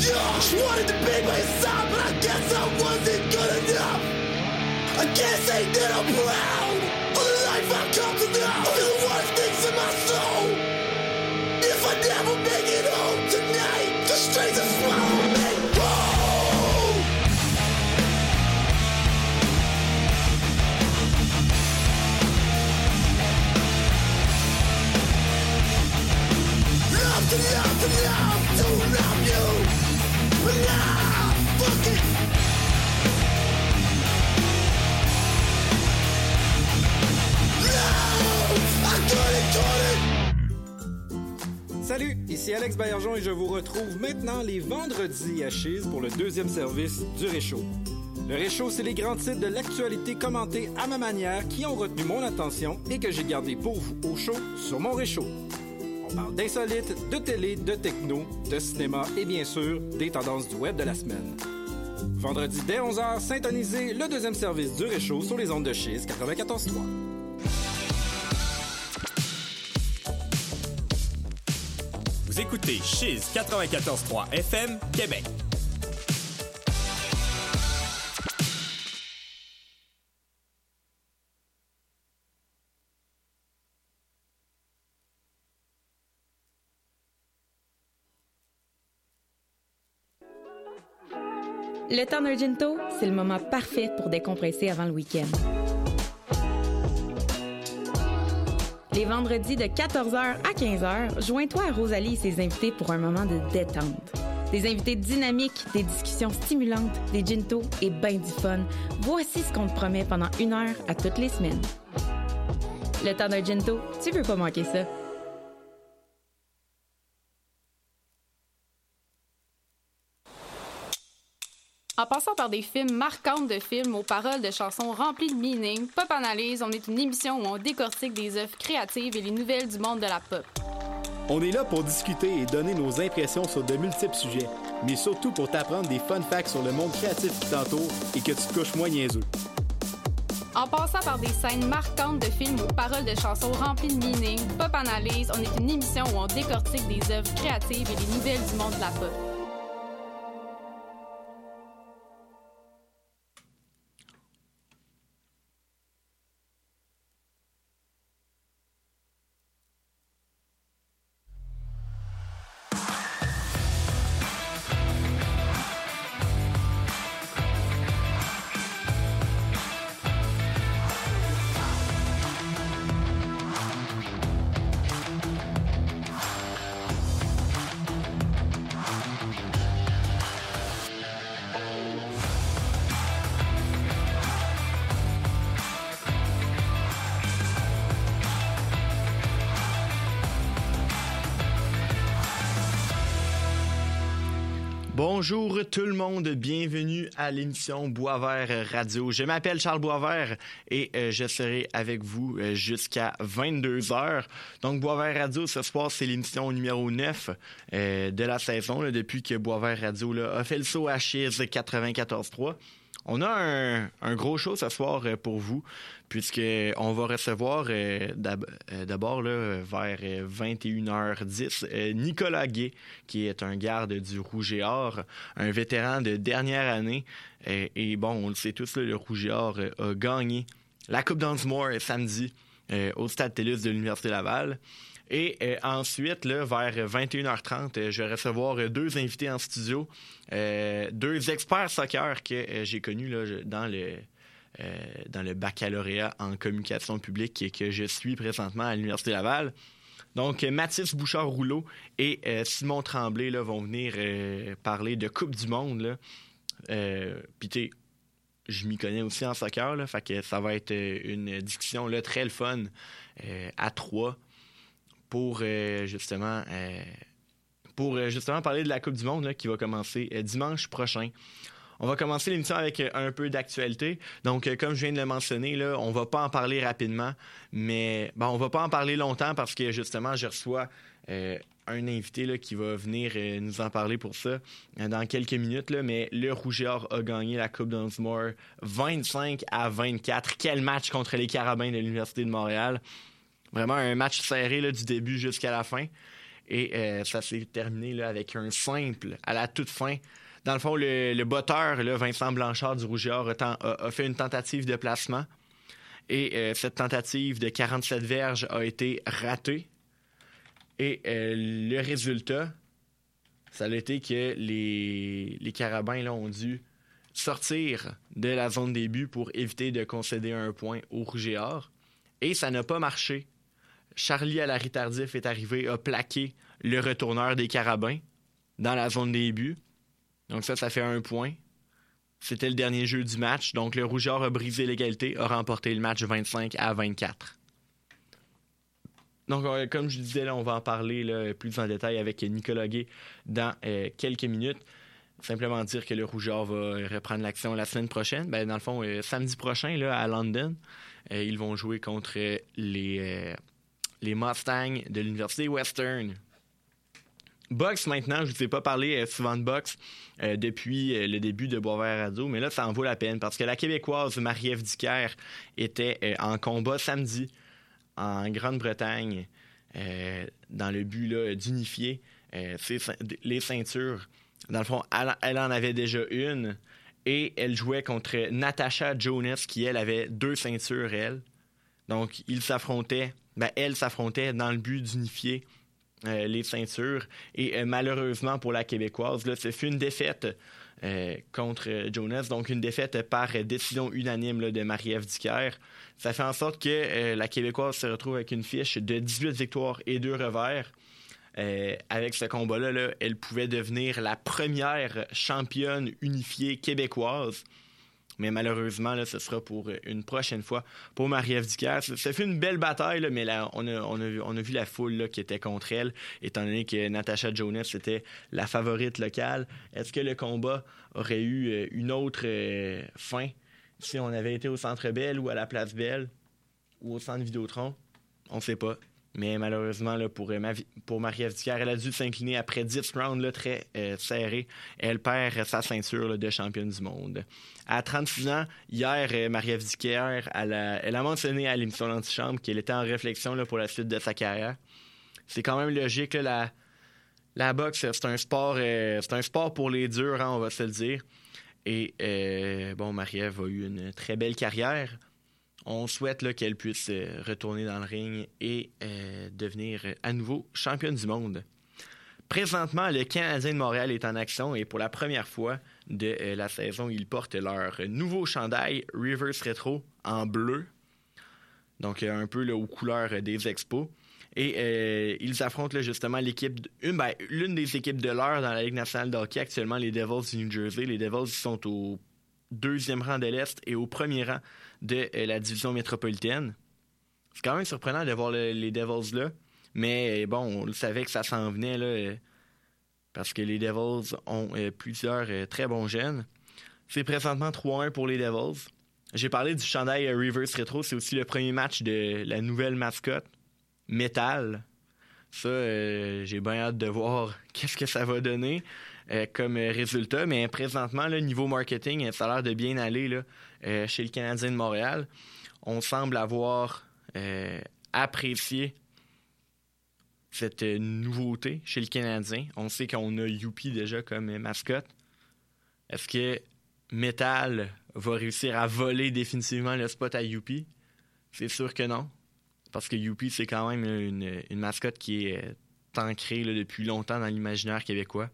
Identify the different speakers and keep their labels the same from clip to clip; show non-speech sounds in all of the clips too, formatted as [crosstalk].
Speaker 1: Josh wanted to be my son, but I guess I wasn't good enough. I can't say that I'm proud of the life I've come to know. Feel the worst things in my soul. If I never make it home tonight, the strings will swallow me. To love to love to love
Speaker 2: Salut, ici Alex Baillargeon et je vous retrouve maintenant les vendredis à Chise pour le deuxième service du Réchaud. Le Réchaud, c'est les grands titres de l'actualité commentés à ma manière qui ont retenu mon attention et que j'ai gardé pour vous au chaud sur mon Réchaud. On parle d'insolites, de télé, de techno, de cinéma et bien sûr des tendances du web de la semaine. Vendredi dès 11h, syntonisez le deuxième service du Réchaud sur les ondes de Chise 94.3.
Speaker 3: Vous écoutez Chiz 94.3 FM, Québec.
Speaker 4: Le temps d'un ginto, c'est le moment parfait pour décompresser avant le week-end. Les vendredis de 14h à 15h, joins-toi à Rosalie et ses invités pour un moment de détente. Des invités dynamiques, des discussions stimulantes, des gintos et ben du fun. Voici ce qu'on te promet pendant une heure à toutes les semaines. Le temps d'un ginto, tu veux pas manquer ça.
Speaker 5: En passant par des films marquants de films aux paroles de chansons remplies de meaning, Pop Analyse, on est une émission où on décortique des œuvres créatives et les nouvelles du monde de la pop.
Speaker 6: On est là pour discuter et donner nos impressions sur de multiples sujets, mais surtout pour t'apprendre des fun facts sur le monde créatif qui t'entoure et que tu te couches moins niaiseux.
Speaker 5: En passant par des scènes marquantes de films aux paroles de chansons remplies de meaning, Pop Analyse, on est une émission où on décortique des œuvres créatives et les nouvelles du monde de la pop.
Speaker 7: Bonjour tout le monde, bienvenue à l'émission Boisvert Radio. Je m'appelle Charles Boisvert et euh, je serai avec vous euh, jusqu'à 22 heures. Donc Boisvert Radio, ce soir, c'est l'émission numéro 9 euh, de la saison, depuis que Boisvert Radio a fait le saut à Chiz 94.3. On a un, gros show ce soir euh, pour vous, puisque on va recevoir euh, euh, d'abord vers euh, 21h10 euh, Nicolas Gay, qui est un garde du Rouge et Or, un vétéran de dernière année. Et bon, on le sait tous, le Rouge et Or a gagné la Coupe d'Ansmore euh, samedi au Stade TELUS de l'Université Laval. Et euh, ensuite, vers 21h30, euh, je vais recevoir euh, deux invités en studio, deux experts soccer que j'ai connus dans le dans le baccalauréat en communication publique et que je suis présentement à l'Université Laval. Donc, Mathis Bouchard-Rouleau et Simon Tremblay vont venir parler de Coupe du Monde. Puis, je m'y connais aussi en soccer, ça va être une discussion très le fun à trois pour euh, justement euh, euh, justement parler de la Coupe du Monde qui va commencer dimanche prochain. On va commencer l'émission avec un peu d'actualité. Donc, comme je viens de le mentionner, là, on va pas en parler rapidement, mais bon, on va pas en parler longtemps parce que justement, je reçois un invité qui va venir nous en parler pour ça dans quelques minutes. Là, mais le Rouge et Or a gagné la Coupe d'Ansmore 25 à 24. Quel match contre les Carabins de l'Université de Montréal. Vraiment un match serré du début jusqu'à la fin. Et euh, ça s'est terminé avec un simple à la toute fin. Dans le fond, le, le botteur, Vincent Blanchard du Rouge et Or, a, a- fait une tentative de placement. Et euh, cette tentative de 47 verges a été ratée. Et euh, le résultat, ça a été que les, carabins ont dû sortir de la zone des buts pour éviter de concéder un point au Rouge et Or. Et ça n'a pas marché. Charlie à la tardif est arrivé, a plaqué le retourneur des carabins dans la zone des buts. Donc ça, ça fait un point. C'était le dernier jeu du match. Donc le Rouge et Or a brisé l'égalité, a remporté le match 25 à 24. Donc, euh, comme je disais, on va en parler plus en détail avec Nicolas Gay dans euh, quelques minutes. Simplement dire que le Rougeur va reprendre l'action la semaine prochaine. Ben, dans le fond, euh, samedi prochain, là, à London, ils vont jouer contre les, les Mustangs de l'Université Western. Box maintenant, je ne vous ai pas parlé euh, souvent de boxe euh, depuis euh, le début de Boisvert Radio, mais là, ça en vaut la peine parce que la Québécoise Marie-Ève Dicker était euh, en combat samedi en Grande-Bretagne dans le but d'unifier les ceintures. Dans le fond, elle, elle en avait déjà une et elle jouait contre Natasha Jonas qui, elle, avait deux ceintures, elle. Donc, ils s'affrontaient, ben, elle s'affrontait dans le but d'unifier euh, les ceintures. Et euh, malheureusement pour la Québécoise, ce fut une défaite euh, contre Jonas, donc une défaite par décision unanime de Marie-Ève. Ça fait en sorte que la Québécoise se retrouve avec une fiche de 18 victoires et 2 revers. Avec ce combat-là, là, elle pouvait devenir la première championne unifiée québécoise. Mais malheureusement, ce sera pour euh, une prochaine fois pour Marie-Ève Dicker. Ça, fait une belle bataille, mais on, a, vu- la foule qui était contre elle, étant donné que Natasha Jonas était la favorite locale. Est-ce que le combat aurait eu euh, une autre euh, fin si on avait été au Centre Bell ou à la Place Belle ou au Centre Vidéotron? On ne sait pas. Mais malheureusement, euh, pour Marie-Ève elle a dû s'incliner après 10 rounds très euh, serrés. Elle perd sa ceinture de championne du monde. À 36 ans, hier, euh, Marie-Ève elle a, elle a mentionné à l'émission L'Antichambre qu'elle était en réflexion pour la suite de sa carrière. C'est quand même logique, la, boxe, c'est un sport c'est un sport pour les durs, hein, on va se le dire. Et bon, Marie-Ève a eu une très belle carrière. On souhaite qu'elle puisse euh, retourner dans le ring et euh, devenir euh, à nouveau championne du monde. Présentement, le Canadien de Montréal est en action et pour la première fois de la saison, ils portent leur nouveau chandail Reverse Retro en bleu. Donc, un peu aux couleurs des expos. Et ils affrontent justement l'équipe, ben, l'une des équipes de l'heure dans la Ligue nationale de actuellement les Devils du New Jersey. Les Devils sont au deuxième rang de l'Est et au premier rang de euh, la division métropolitaine. C'est quand même surprenant de voir le- les Devils là, mais euh, bon, on savait que ça s'en venait là, euh, parce que les Devils ont plusieurs très bons jeunes. C'est présentement 3-1 pour les Devils. J'ai parlé du chandail Reverse Retro, c'est aussi le premier match de la nouvelle mascotte, Metal. Ça, j'ai bien hâte de voir [laughs] qu'est-ce que ça va donner euh, comme euh, résultat. Mais présentement, le niveau marketing, euh, ça a l'air de bien aller là, euh, chez le Canadien de Montréal. On semble avoir euh, apprécié cette euh, nouveauté chez le Canadien. On sait qu'on a Youpi déjà comme euh, mascotte. Est-ce que Metal va réussir à voler définitivement le spot à Youpi? C'est sûr que non. Parce que Youpi, c'est quand même une, mascotte qui est euh, ancrée depuis longtemps dans l'imaginaire québécois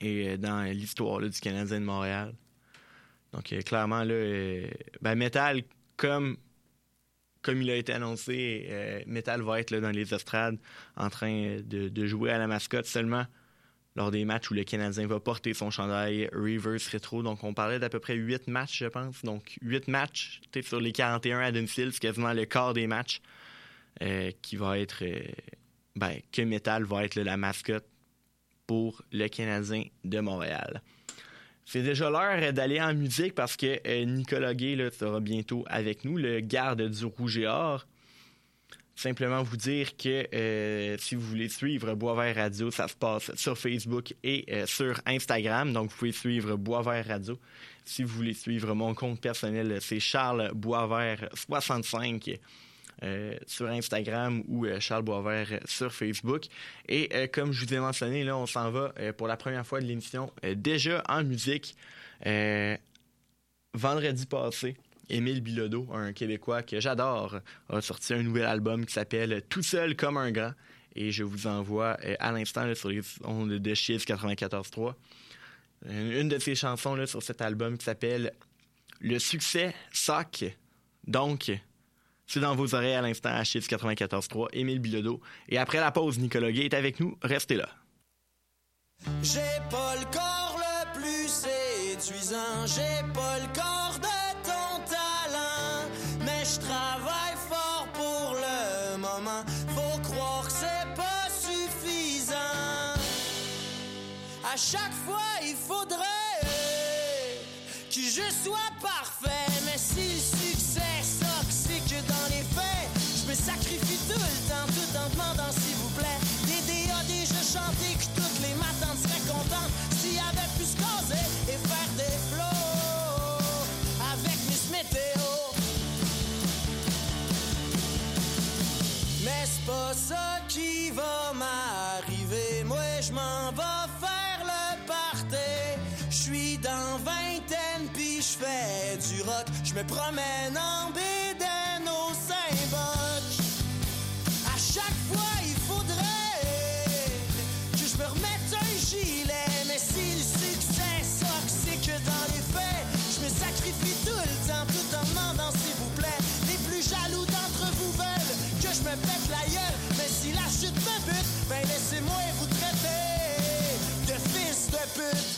Speaker 7: et euh, dans l'histoire du Canadien de Montréal. Donc, euh, clairement, là, euh, ben, Metal, comme, comme il a été annoncé, Metal va être là, dans les estrades en train de, de jouer à la mascotte seulement lors des matchs où le Canadien va porter son chandail reverse rétro. Donc, on parlait d'à peu près 8 matchs, je pense. Donc, 8 matchs sur les 41 à domicile. C'est quasiment le quart des matchs qui va être... ben, que Metal va être la mascotte pour le Canadien de Montréal. C'est déjà l'heure d'aller en musique parce que euh, Nicolas Gay sera bientôt avec nous, le garde du Rouge et Or. Simplement vous dire que euh, si vous voulez suivre Boisvert Radio, ça se passe sur Facebook et euh, sur Instagram. Donc, vous pouvez suivre Boisvert Radio. Si vous voulez suivre mon compte personnel, c'est Charles Boisvert 65. Sur Instagram ou Charles Boisvert sur Facebook. Et comme je vous ai mentionné, là, on s'en va pour la première fois de l'émission déjà en musique. vendredi passé, Émile Bilodeau, un Québécois que j'adore, a sorti un nouvel album qui s'appelle Tout seul comme un grand. Et je vous envoie à l'instant sur les ondes de Chiz 94.3 une de ses chansons là, sur cet album qui s'appelle Le succès soc. Donc, c'est dans vos oreilles à l'instant à Chiz 94.3, Émile Bilodeau. Et après la pause, Nicolas Gay est avec nous. Restez là.
Speaker 1: J'ai pas le corps le plus séduisant, j'ai pas le corps de ton talent, mais je travaille fort pour le moment. Faut croire que c'est pas suffisant. À chaque fois, il faudrait que je sois parfait, m'en vais faire le party. Je suis dans vingtaine puis je fais du rock, je me promène en bédaine au Saint-Boc. À chaque fois, il faudrait que je me remette un gilet. Mais si le succès soc, c'est que dans les faits, je me sacrifie tout le temps tout en demandant s'il vous plaît. Les plus jaloux d'entre vous veulent que je me pète la gueule. Si la chute me bute, ben laissez-moi vous traiter de fils de pute.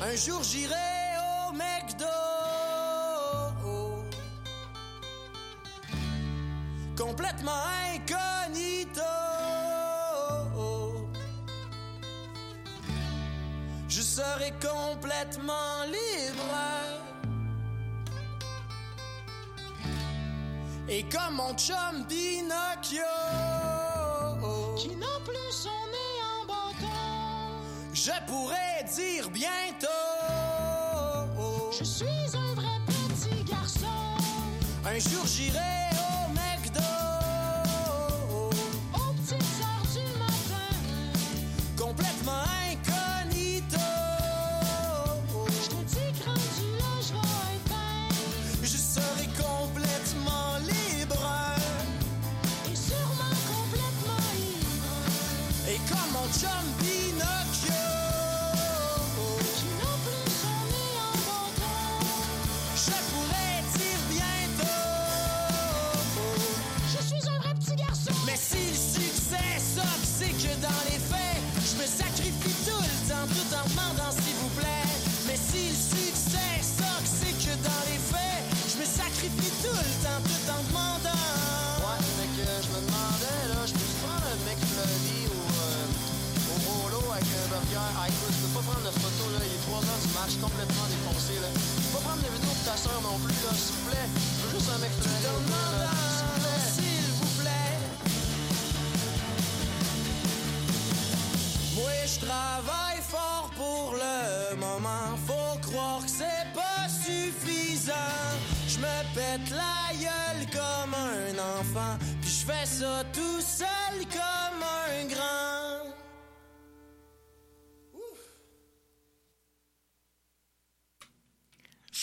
Speaker 1: Un jour j'irai au McDo. Complètement incognito. Je serai complètement libre. Et comme mon chum Pinocchio. Qui n'a plus son nez en bâton. Je pourrais dire bientôt. Je suis un vrai petit garçon. Un jour j'irai non plus, là, s'il vous plaît. Je veux juste un mec au pire, là, S'il vous plaît. S'il vous plaît. Moi, je travaille fort pour le moment. Faut croire que c'est pas suffisant. Je me pète la gueule comme un enfant. Puis je fais ça tout seul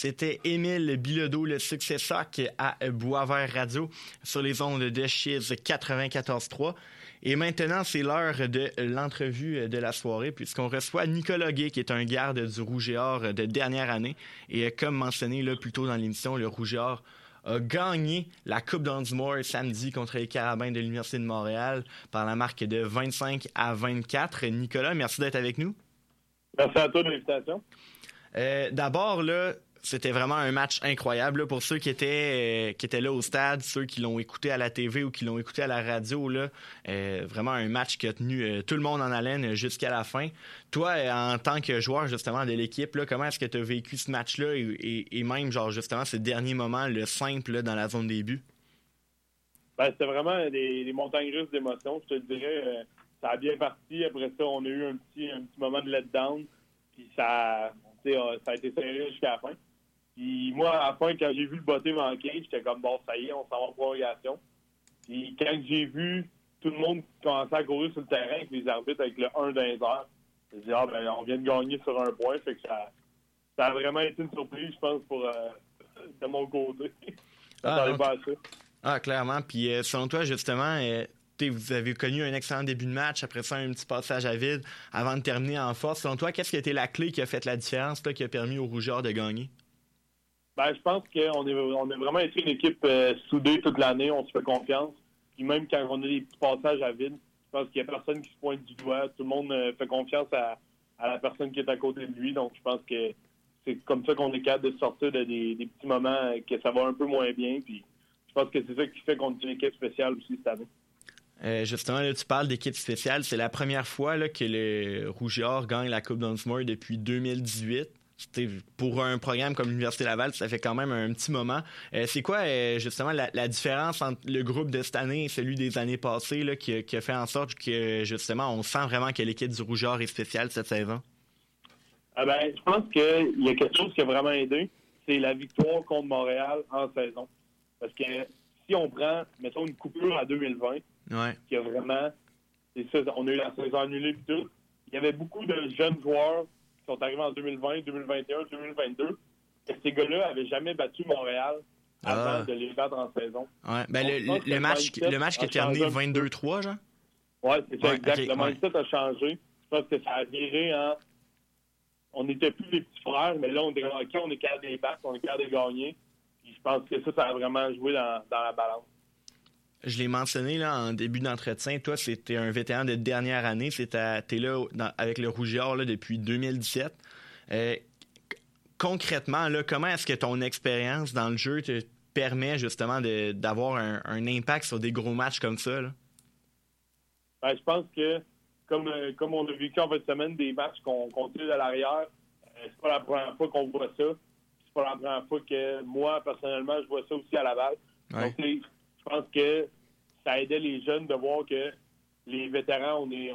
Speaker 7: C'était Émile Bilodeau, le succès soc à Boisvert Radio sur les ondes de Chiz 94.3. Et maintenant, c'est l'heure de l'entrevue de la soirée, puisqu'on reçoit Nicolas Gay, qui est un garde du Rouge et Or de dernière année. Et comme mentionné là, plus tôt dans l'émission, le Rouge et Or a gagné la Coupe d'Andumore samedi contre les Carabins de l'Université de Montréal par la marque de 25 à 24. Nicolas, merci d'être avec nous.
Speaker 8: Merci à toi de l'invitation.
Speaker 7: Euh, D'abord, là, c'était vraiment un match incroyable là, pour ceux qui étaient euh, qui étaient là au stade, ceux qui l'ont écouté à la TV ou qui l'ont écouté à la radio là, euh, vraiment un match qui a tenu euh, tout le monde en haleine jusqu'à la fin. Toi, en tant que joueur justement de l'équipe, comment est-ce que tu as vécu ce match-là et, même genre justement ces derniers moments, le simple dans la zone des buts?
Speaker 8: Ben, c'était vraiment des, montagnes russes d'émotions. Je te dirais, ça a bien parti. Après ça, on a eu un petit, un petit moment de letdown. Puis ça, ça a été serré jusqu'à la fin. Puis moi, à la fin, quand j'ai vu le botté manquer, j'étais comme bon, ça y est, on s'en va en prolongation. Puis quand j'ai vu tout le monde commencer à courir sur le terrain avec les arbitres avec le 1 d'un heure, j'ai dit ah ben on vient de gagner sur un point, fait que ça, ça a vraiment été une surprise, je pense, pour euh, de mon côté. [laughs]
Speaker 7: Ah,
Speaker 8: Ça pas.
Speaker 7: Ah, clairement. Puis euh, selon toi, justement, euh, vous avez connu un excellent début de match, après ça, un petit passage à vide avant de terminer en force. Selon toi, qu'est-ce qui a été la clé qui a fait la différence, là, qui a permis aux Rougeurs de gagner?
Speaker 8: Ben, je pense qu'on est, on a vraiment été une équipe euh, soudée toute l'année. On se fait confiance. Puis même quand on a des petits passages à vide, je pense qu'il n'y a personne qui se pointe du doigt. Tout le monde euh, fait confiance à, la personne qui est à côté de lui. Donc, je pense que c'est comme ça qu'on est capable de sortir de des, petits moments euh, que ça va un peu moins bien. Puis, je pense que c'est ça qui fait qu'on est une équipe spéciale aussi cette année.
Speaker 7: Justement, là, tu parles d'équipe spéciale. C'est la première fois que le Rougeard gagne la Coupe Dunsmore depuis 2018. Pour un programme comme l'Université Laval, ça fait quand même un petit moment. Euh, c'est quoi, euh, justement, la, la différence entre le groupe de cette année et celui des années passées là, qui, a- qui a fait en sorte que, justement, on sent vraiment que l'équipe du Rougeard est spéciale cette saison?
Speaker 8: Ah ben, je pense qu'il y a quelque chose qui a vraiment aidé, c'est la victoire contre Montréal en saison. Parce que si on prend, mettons, une coupure à 2020,
Speaker 7: Ouais.
Speaker 8: qui a vraiment. Ça, on a eu la saison annulée et tout. Il y avait beaucoup de jeunes joueurs sont arrivés en 2020, 2021, 2022. Et ces gars-là n'avaient jamais battu Montréal avant
Speaker 7: Ah.
Speaker 8: de les battre en saison.
Speaker 7: Ouais. Ben, le, le
Speaker 8: le
Speaker 7: match, le match qui a terminé
Speaker 8: changé un petit peu.
Speaker 7: 22-3, genre?
Speaker 8: Oui, c'est ça,
Speaker 7: Ouais,
Speaker 8: exact.
Speaker 7: ok,
Speaker 8: le
Speaker 7: ouais.
Speaker 8: mindset a changé. Je pense que ça a viré en. On n'était plus les petits frères, mais là, on était OK, on est capable de les battre, on est capable de gagner. Puis je pense que ça, ça a vraiment joué dans, dans la balance.
Speaker 7: Je l'ai mentionné là, en début d'entretien. Toi, c'était un vétéran de dernière année. Tu es là dans- avec le Rougeard là, depuis 2017. Euh, concrètement, là, comment est-ce que ton expérience dans le jeu te permet justement d'avoir un, un impact sur des gros matchs comme ça? là?
Speaker 8: Ben, je pense que, comme, euh, comme on a vécu en fin de semaine des matchs qu'on qu'on tire à l'arrière, euh, c'est pas la première fois qu'on voit ça. C'est pas la première fois que moi, personnellement, je vois ça aussi à Laval.
Speaker 7: Ouais.
Speaker 8: Donc, je pense que ça aidait les jeunes de voir que les vétérans, on est,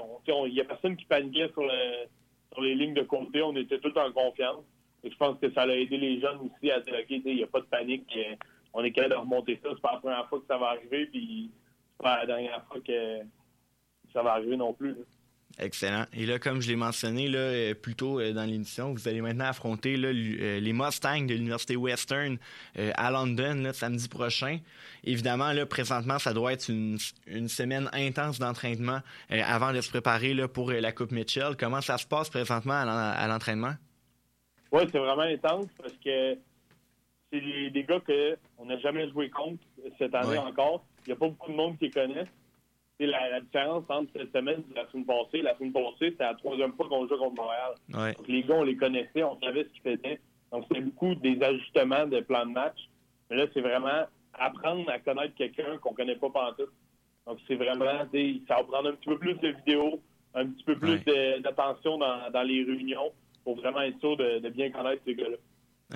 Speaker 8: il y a personne qui paniquait sur, le- sur les lignes de côté. On était tous en confiance. Et je pense que ça a aidé les jeunes aussi à dire, OK, il n'y a pas de panique. euh, On est capable de remonter ça. C'est pas la première fois que ça va arriver. Puis, c'est pas la dernière fois que ça va arriver non plus.
Speaker 7: Excellent. Et là, comme je l'ai mentionné là, euh, plus tôt euh, dans l'émission, vous allez maintenant affronter là, euh, les Mustangs de l'Université Western à London là, samedi prochain. Évidemment, là, présentement, ça doit être une, une semaine intense d'entraînement avant de se préparer là, pour la Coupe Mitchell. Comment ça se passe présentement à l'en- à l'entraînement?
Speaker 8: Oui, c'est vraiment intense parce que c'est des, des gars qu'on n'a jamais joué contre cette année
Speaker 7: Ouais.
Speaker 8: encore. Il n'y a pas beaucoup de monde qui les connaît. C'est la, la différence entre cette semaine et la semaine passée. La semaine passée, c'était la troisième fois qu'on joue contre Montréal.
Speaker 7: Ouais.
Speaker 8: Donc, les gars, on les connaissait, on savait ce qu'ils faisaient. Donc, c'est beaucoup des ajustements de plan de match. Mais là, c'est vraiment apprendre à connaître quelqu'un qu'on ne connaît pas pantoute. Donc, c'est vraiment, ça va prendre un petit peu plus de vidéos, un petit peu plus
Speaker 7: Ouais.
Speaker 8: d'attention dans, dans les réunions pour vraiment être sûr de, de bien connaître ces gars-là.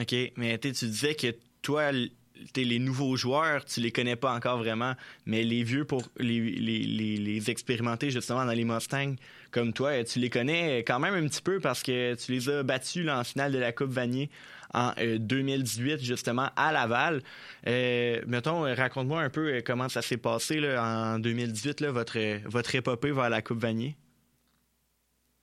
Speaker 7: OK. Mais tu sais, tu disais que toi, les nouveaux joueurs, tu les connais pas encore vraiment, mais les vieux pour les, les, les, expérimenter justement dans les Mustangs comme toi, euh, tu les connais quand même un petit peu parce que tu les as battus en finale de la Coupe Vanier en euh, 2018 justement à Laval. Euh, mettons, euh, raconte-moi un peu euh, comment ça s'est passé en 2018, là, votre, euh, votre épopée vers la Coupe Vanier.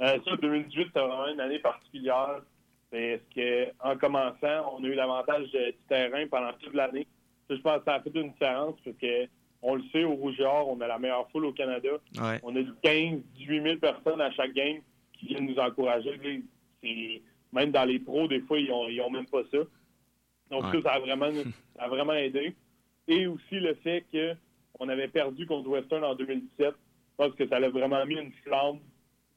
Speaker 8: Euh, ça, 2018, c'était vraiment une année particulière. Parce que, en commençant, on a eu l'avantage du terrain pendant toute l'année? Je pense que ça a fait une différence parce que, on le sait, au Rouge et Or, on a la meilleure foule au Canada.
Speaker 7: Ouais.
Speaker 8: On a du 15, 18 000 personnes à chaque game qui viennent nous encourager. C'est- Même dans les pros, des fois, ils ont, ils ont même pas ça. Donc,
Speaker 7: Ouais.
Speaker 8: ça a, vraiment, [laughs] ça a vraiment aidé. Et aussi le fait qu'on avait perdu contre Western en 2017. Je pense que ça a vraiment mis une flamme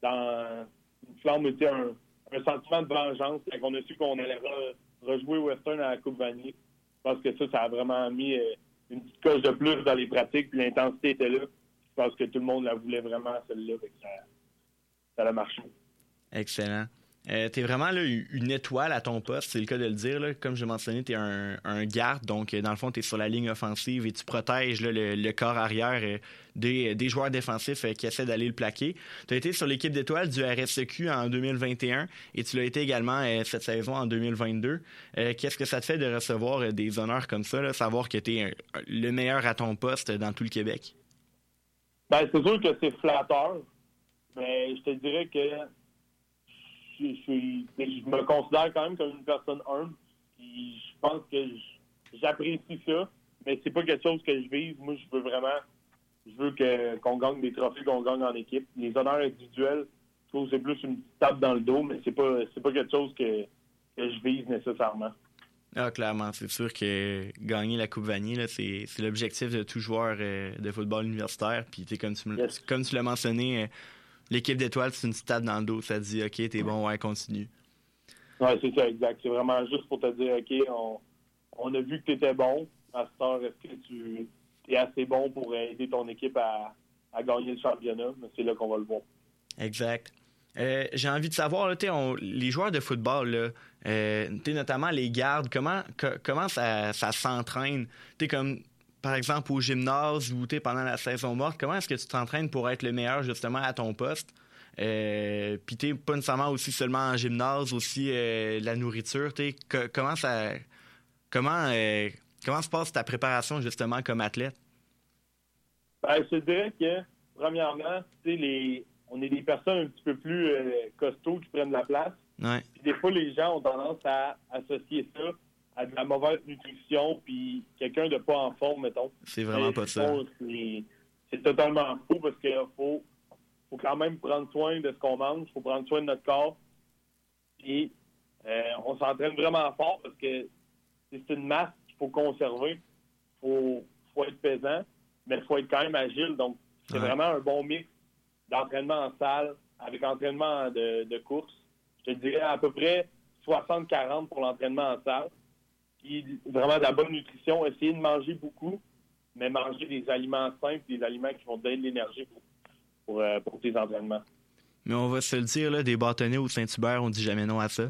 Speaker 8: dans une flamme était un, un sentiment de vengeance quand on a su qu'on allait re- rejouer Western à la Coupe Vanier. Je pense que ça, ça a vraiment mis euh, une petite coche de plus dans les pratiques, puis l'intensité était là. Je pense que tout le monde la voulait vraiment, celle-là. Ça, ça a marché.
Speaker 7: Excellent. Euh, tu es vraiment là, une étoile à ton poste, c'est le cas de le dire. Comme je mentionné, tu es un, un, garde, donc euh, dans le fond, tu es sur la ligne offensive et tu protèges le, corps arrière euh, des, des, joueurs défensifs qui essaient d'aller le plaquer. Tu as été sur l'équipe d'étoiles du RSEQ en 2021 et tu l'as été également cette saison en 2022. Qu'est-ce que ça te fait de recevoir des honneurs comme ça, savoir que tu es le meilleur à ton poste dans tout le Québec?
Speaker 8: Ben, c'est sûr que c'est flatteur, mais je te dirais que je, me considère quand même comme une personne humble. je pense que j'apprécie ça, mais c'est pas quelque chose que je vise. Moi, je veux vraiment, je veux que, qu'on gagne des trophées, qu'on gagne en équipe. Les honneurs individuels, je trouve que c'est plus une petite tape dans le dos, mais c'est pas, c'est pas quelque chose que, je vise nécessairement.
Speaker 7: Ah, clairement, c'est sûr que gagner la Coupe Vanier, c'est, l'objectif de tout joueur euh, de football universitaire. Puis, comme tu, comme tu l'as mentionné, euh, l'équipe d'étoiles, c'est une petite dans le dos. Ça dit, OK, t'es bon, ouais, continue.
Speaker 8: Oui, c'est ça, exact. C'est vraiment juste pour te dire, OK, on, a vu que tu étais bon. À ce temps, est-ce que tu es assez bon pour aider ton équipe à, gagner le championnat? C'est là qu'on va le voir.
Speaker 7: Exact. Euh, j'ai envie de savoir, là, les joueurs de football, là, euh, notamment les gardes, comment, comment ça, ça s'entraîne? comme par exemple, au gymnase ou pendant la saison morte, comment est-ce que tu t'entraînes pour être le meilleur justement à ton poste? Euh, Puis t'es pas nécessairement aussi seulement en gymnase, aussi euh, la nourriture. comment ça, comment, euh, comment se passe ta préparation justement comme athlète?
Speaker 8: Ben, je dirais que premièrement, les, on est des personnes un petit peu plus euh, costauds qui prennent la place.
Speaker 7: Ouais.
Speaker 8: des fois, les gens ont tendance à associer ça à de la mauvaise nutrition, puis quelqu'un de pas en forme, mettons.
Speaker 7: C'est vraiment pas ça.
Speaker 8: C'est totalement faux parce qu'il faut, faut quand même prendre soin de ce qu'on mange, il faut prendre soin de notre corps. Et euh, on s'entraîne vraiment fort parce que c'est une masse qu'il faut conserver. Il faut, faut, être pesant, mais il faut être quand même agile. Donc, c'est vraiment un bon mix d'entraînement en salle avec entraînement de, de course. Je te dirais à peu près 60-40 pour l'entraînement en salle vraiment de la bonne nutrition, essayer de manger beaucoup, mais manger des aliments simples, des aliments qui vont donner de l'énergie pour, euh, pour, tes entraînements.
Speaker 7: Mais on va se le dire, là, des bâtonnets au Saint-Hubert, on dit jamais non à ça.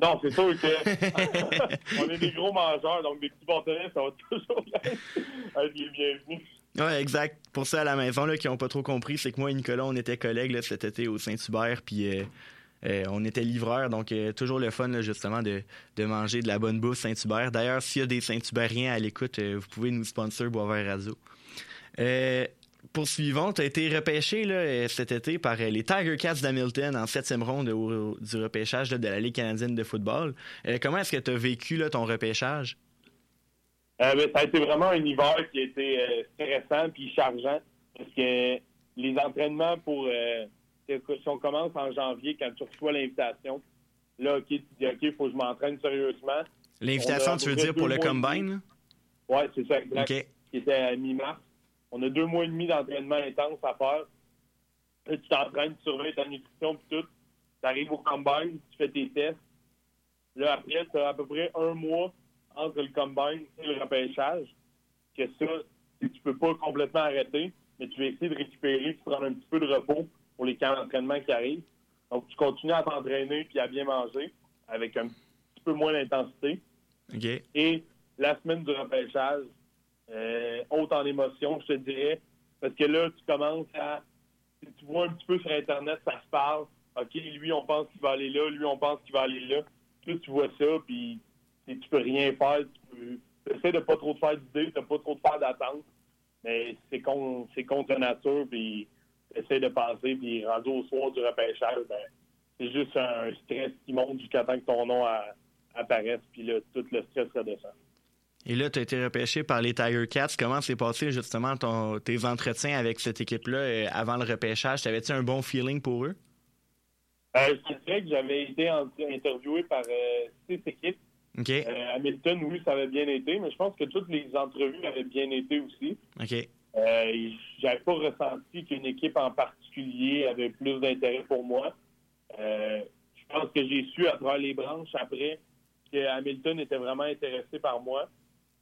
Speaker 8: Non, c'est sûr que [laughs] on est des gros mangeurs, donc des petits bâtonnets, ça va toujours être les bienvenus.
Speaker 7: Oui, exact. Pour ça, à la maison, là, qui n'ont pas trop compris, c'est que moi et Nicolas, on était collègues là, cet été au Saint-Hubert, puis euh, euh, on était livreur, donc euh, toujours le fun justement de, manger de la bonne bouffe Saint-Hubert. D'ailleurs, s'il y a des Saint-Huberiens à l'écoute, euh, vous pouvez nous sponsor Boisvert Radio. poursuivons, tu as été repêché cet été par les Tiger Cats d'Hamilton en septième ronde du repêchage de la Ligue canadienne de football. comment est-ce que tu as vécu ton repêchage?
Speaker 8: Ben, ça a été vraiment un hiver qui a été stressant puis chargeant parce que les entraînements pour si on commence en janvier, quand tu reçois l'invitation, là, OK, tu dis, OK, il faut que je m'entraîne sérieusement.
Speaker 7: L'invitation, tu veux dire pour le combine?
Speaker 8: Oui, c'est ça, exact. Qui était à mi-mars. On a deux mois et demi d'entraînement intense à faire. Là, tu t'entraînes, tu surveilles ta nutrition et tout. Tu arrives au combine, tu fais tes tests. Là, après, tu as à peu près un mois entre le combine et le repêchage. Que ça, tu peux pas complètement arrêter, mais tu vas essayer de récupérer, de prendre un petit peu de repos pour les camps d'entraînement qui arrivent. Donc, tu continues à t'entraîner puis à bien manger avec un petit peu moins d'intensité. Et la semaine du repêchage, euh, haute en émotion, je te dirais, parce que là, tu commences à... Tu vois un petit peu sur Internet, ça se parle. OK, lui, on pense qu'il va aller là, lui, on pense qu'il va aller là. Puis tu vois ça, puis tu peux rien faire. Tu peux... essaies de pas trop te faire d'idées, de pas trop te faire d'attente. Mais c'est contre, contre la nature, puis essaie de passer, puis rendu au soir du repêchage, ben, c'est juste un stress qui monte jusqu'à temps que ton nom apparaisse, puis là, tout le stress redescend.
Speaker 7: Et là, tu as été repêché par les Tiger Cats. Comment s'est passé justement ton, tes entretiens avec cette équipe-là euh, avant le repêchage? T'avais-tu un bon feeling pour eux?
Speaker 8: Euh, je dirais que j'avais été interviewé par euh, six équipes.
Speaker 7: Euh,
Speaker 8: Hamilton, oui, ça avait bien été, mais je pense que toutes les entrevues avaient bien été aussi.
Speaker 7: OK.
Speaker 8: Euh, j'avais pas ressenti qu'une équipe en particulier avait plus d'intérêt pour moi. Euh, je pense que j'ai su à travers les branches après que Hamilton était vraiment intéressé par moi,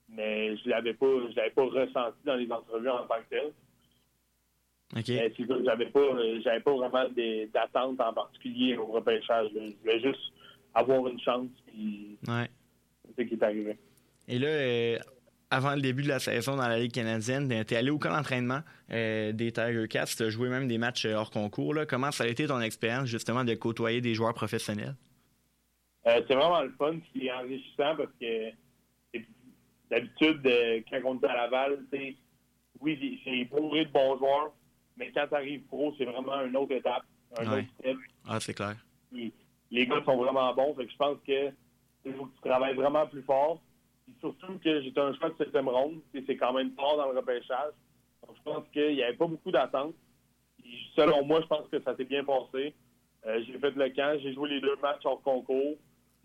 Speaker 8: mais je l'avais pas, je l'avais pas ressenti dans les entrevues en tant que tel. J'avais pas, j'avais pas vraiment d'attente en particulier au repêchage. Je voulais juste avoir une chance, puis
Speaker 7: Ouais.
Speaker 8: c'est ce qui est arrivé.
Speaker 7: Et là, euh, avant le début de la saison dans la Ligue canadienne, tu es allé au camp d'entraînement euh, des Tiger Cats. Tu as joué même des matchs euh, hors concours. Là. Comment ça a été ton expérience, justement, de côtoyer des joueurs professionnels?
Speaker 8: Euh, c'est vraiment le fun, ce qui est enrichissant parce que c'est- d'habitude, euh, quand on est à Laval, oui, c'est c'est bourré de bons joueurs, mais quand tu arrives pro, c'est vraiment une autre étape, un
Speaker 7: Ouais.
Speaker 8: autre step.
Speaker 7: Ah, c'est clair.
Speaker 8: Les gars sont vraiment bons. Fait que je pense que tu travailles vraiment plus fort. Surtout que j'étais un choix de septième ronde. C'est quand même fort dans le repêchage. Donc je pense qu'il n'y avait pas beaucoup d'attentes. Selon moi, je pense que ça s'est bien passé. Euh, j'ai fait le camp, j'ai joué les deux matchs hors concours.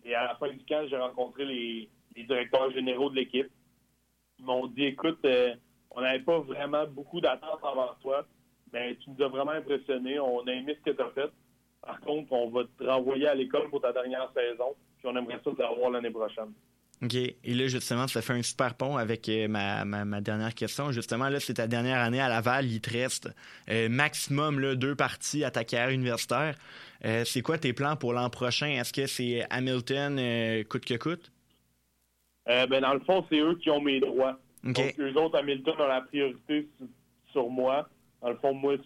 Speaker 8: Et à la fin du camp, j'ai rencontré les, les directeurs généraux de l'équipe. Ils m'ont dit écoute, euh, on n'avait pas vraiment beaucoup d'attentes envers toi, mais tu nous as vraiment impressionné. On a aimé ce que tu as fait. Par contre, on va te renvoyer à l'école pour ta dernière saison, puis on aimerait ça te revoir l'année prochaine.
Speaker 7: OK. Et là, justement, ça fait un super pont avec euh, ma, ma, ma dernière question. Justement, là, c'est ta dernière année à Laval. Il te reste euh, maximum là, deux parties à ta carrière universitaire. Euh, c'est quoi tes plans pour l'an prochain? Est-ce que c'est Hamilton euh, coûte que coûte?
Speaker 8: Ben, dans le fond, c'est eux qui ont mes droits.
Speaker 7: OK.
Speaker 8: Donc, eux autres, Hamilton ont la priorité sur, sur moi. Dans le fond, moi,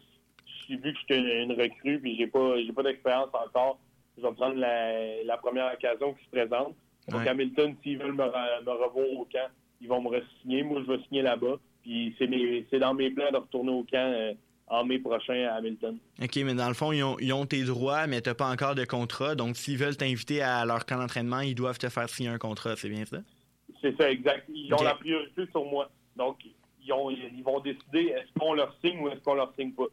Speaker 8: j'ai vu que je suis une recrue, puis j'ai pas, j'ai pas d'expérience encore. Je vais prendre la, la première occasion qui se présente. Donc,
Speaker 7: Ouais.
Speaker 8: Hamilton, s'ils veulent me, re- me revoir au camp, ils vont me re-signer. Moi, je vais signer là-bas. Puis c'est, dans mes plans de retourner au camp euh, en mai prochain à Hamilton.
Speaker 7: OK, mais dans le fond, ils ont, ils ont tes droits, mais t'as pas encore de contrat. Donc, s'ils veulent t'inviter à leur camp d'entraînement, ils doivent te faire signer un contrat. C'est bien ça?
Speaker 8: C'est ça, exact. Ils ont la priorité sur moi. Donc, ils, ont- ils vont décider est-ce qu'on leur signe ou est-ce qu'on leur signe pas.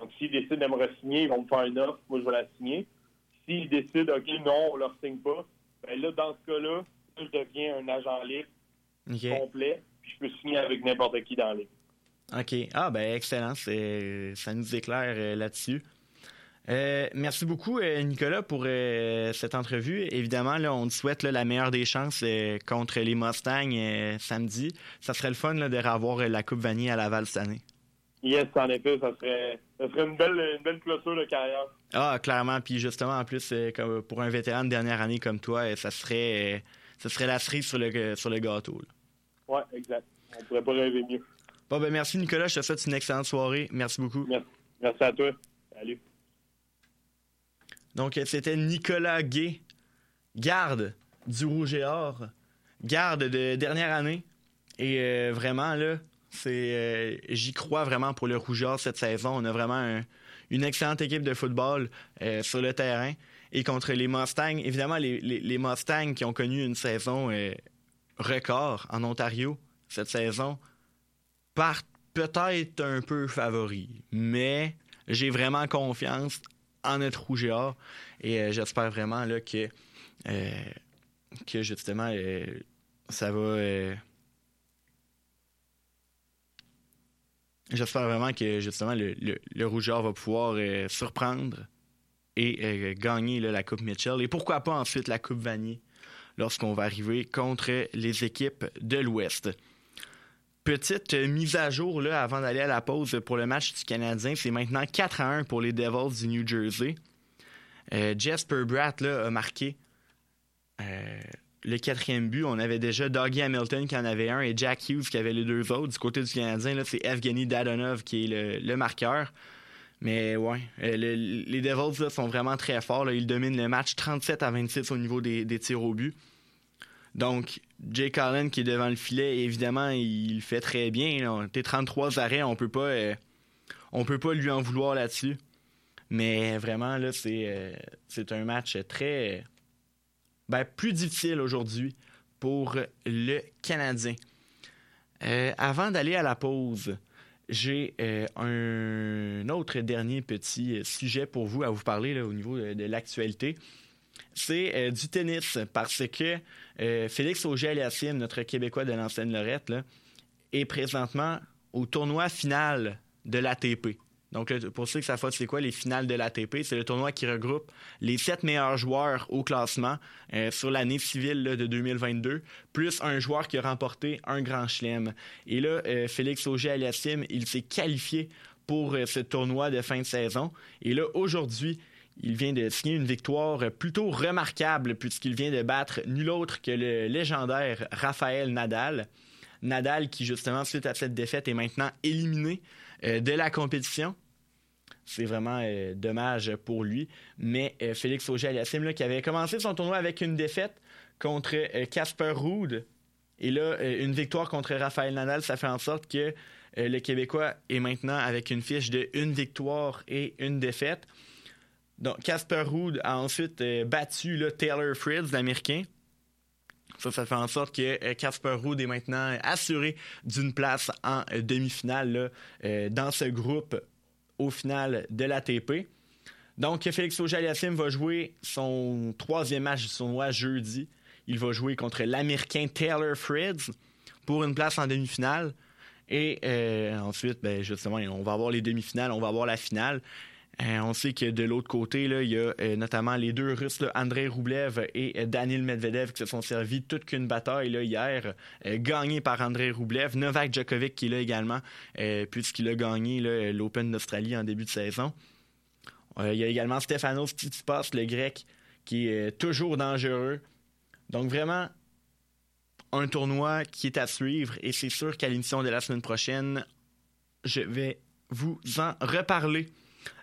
Speaker 8: Donc, s'ils décident de me re-signer, ils vont me faire une offre, moi, je vais la signer. S'ils décident, OK, non, on leur signe pas, ben là, dans ce cas-là, là, je deviens un agent libre complet, puis je peux signer avec n'importe qui dans ligue.
Speaker 7: OK. Ah, ben, excellent. Ça nous éclaire euh, là-dessus. Euh, merci beaucoup, euh, Nicolas, pour cette entrevue. Évidemment, là, on te souhaite là, la meilleure des chances contre les Mustangs samedi. Ça serait le fun là, de revoir la Coupe Vanille à Laval cette année.
Speaker 8: Yes, en effet, ça serait, ça serait une, belle, une belle clôture de carrière.
Speaker 7: Ah, clairement. Puis justement, en plus, euh, comme pour un vétéran de dernière année comme toi, euh, ça serait, euh, ça serait la cerise sur le, sur le gâteau.
Speaker 8: Ouais, exact. On pourrait pas rêver mieux.
Speaker 7: Bon, ben, merci, Nicolas. Je te souhaite une excellente soirée. Merci beaucoup.
Speaker 8: Merci, Merci à toi. Salut.
Speaker 7: Donc, c'était Nicolas Gay, garde du Rouge et Or, garde de dernière année. Et euh, vraiment, là, c'est, euh, j'y crois vraiment pour le Rouge et Or cette saison. On a vraiment un- une excellente équipe de football euh, sur le terrain. Et contre les Mustangs, évidemment, les, Mustangs qui ont connu une saison euh, record en Ontario cette saison partent peut-être un peu favoris. Mais j'ai vraiment confiance en notre Rouge et j'espère vraiment là, que, que justement, ça va. J'espère vraiment que justement le, le, le Rouge et Or va pouvoir euh, surprendre et euh, gagner la Coupe Mitchell. Et pourquoi pas ensuite la Coupe Vanier lorsqu'on va arriver contre les équipes de l'Ouest. Petite euh, mise à jour là, avant d'aller à la pause pour le match du Canadien. C'est maintenant 4 à 1 pour les Devils du New Jersey. Jasper Bratt là, a marqué le quatrième but. On avait déjà Dougie Hamilton qui en avait un et Jack Hughes qui avait les deux autres. Du côté du Canadien, c'est Evgeny Dadonov qui est le, marqueur. Mais ouais, euh, le- les Devils là, sont vraiment très forts. là. Ils dominent le match 37 à 26 au niveau des, tirs au but. Donc, Jake Allen qui est devant le filet, évidemment, il fait très bien. T'es 33 arrêts, on peut pas, euh, on peut pas lui en vouloir là-dessus. Mais vraiment, là, c'est, euh, un match très, ben, plus difficile aujourd'hui pour le Canadien. Euh, avant d'aller à la pause, j'ai euh, un autre dernier petit euh, sujet pour vous à vous parler au niveau de, l'actualité. C'est du tennis parce que Félix Auger-Aliassime, notre Québécois de l'ancienne Lorette, est présentement au tournoi final de l'ATP. Donc, pour ceux qui savent c'est quoi les finales de l'ATP, c'est le tournoi qui regroupe les sept meilleurs joueurs au classement euh, sur l'année civile de 2022, plus un joueur qui a remporté un grand chelem. Et là, euh, Félix Auger-Aliassime, il s'est qualifié pour euh, ce tournoi de fin de saison. Et là, aujourd'hui, il vient de signer une victoire plutôt remarquable puisqu'il vient de battre nul autre que le légendaire Raphaël Nadal. Nadal qui, justement, suite à cette défaite, est maintenant éliminé de la compétition. C'est vraiment euh, dommage pour lui. Mais euh, Félix Auger-Aliassime, qui avait commencé son tournoi avec une défaite contre Casper Ruud, et là, une victoire contre Raphaël Nadal, ça fait en sorte que le Québécois est maintenant avec une fiche de une victoire et une défaite. Donc, Casper Ruud a ensuite battu Taylor Fritz, l'Américain. Ça, ça fait en sorte que Casper Ruud est maintenant assuré d'une place en demi-finale dans ce groupe au final de l'ATP. Donc, Félix Auger-Aliassime va jouer son troisième match du tournoi jeudi. Il va jouer contre l'Américain Taylor Fritz pour une place en demi-finale. Et euh, ensuite, ben, justement, on va avoir les demi-finales, on va avoir la finale. Euh, on sait que de l'autre côté, là, il y a euh, notamment les deux Russes, Andrei Roublev et euh, Daniel Medvedev, qui se sont servis toute qu'une bataille là, hier, gagnée par Andrei Roublev. Novak Djokovic qui est là également, puisqu'il a gagné l'Open d'Australie en début de saison. il y a également Stefanos Tsitsipas, le grec, qui est toujours dangereux. Donc vraiment, un tournoi qui est à suivre et c'est sûr qu'à l'émission de la semaine prochaine, je vais vous en reparler.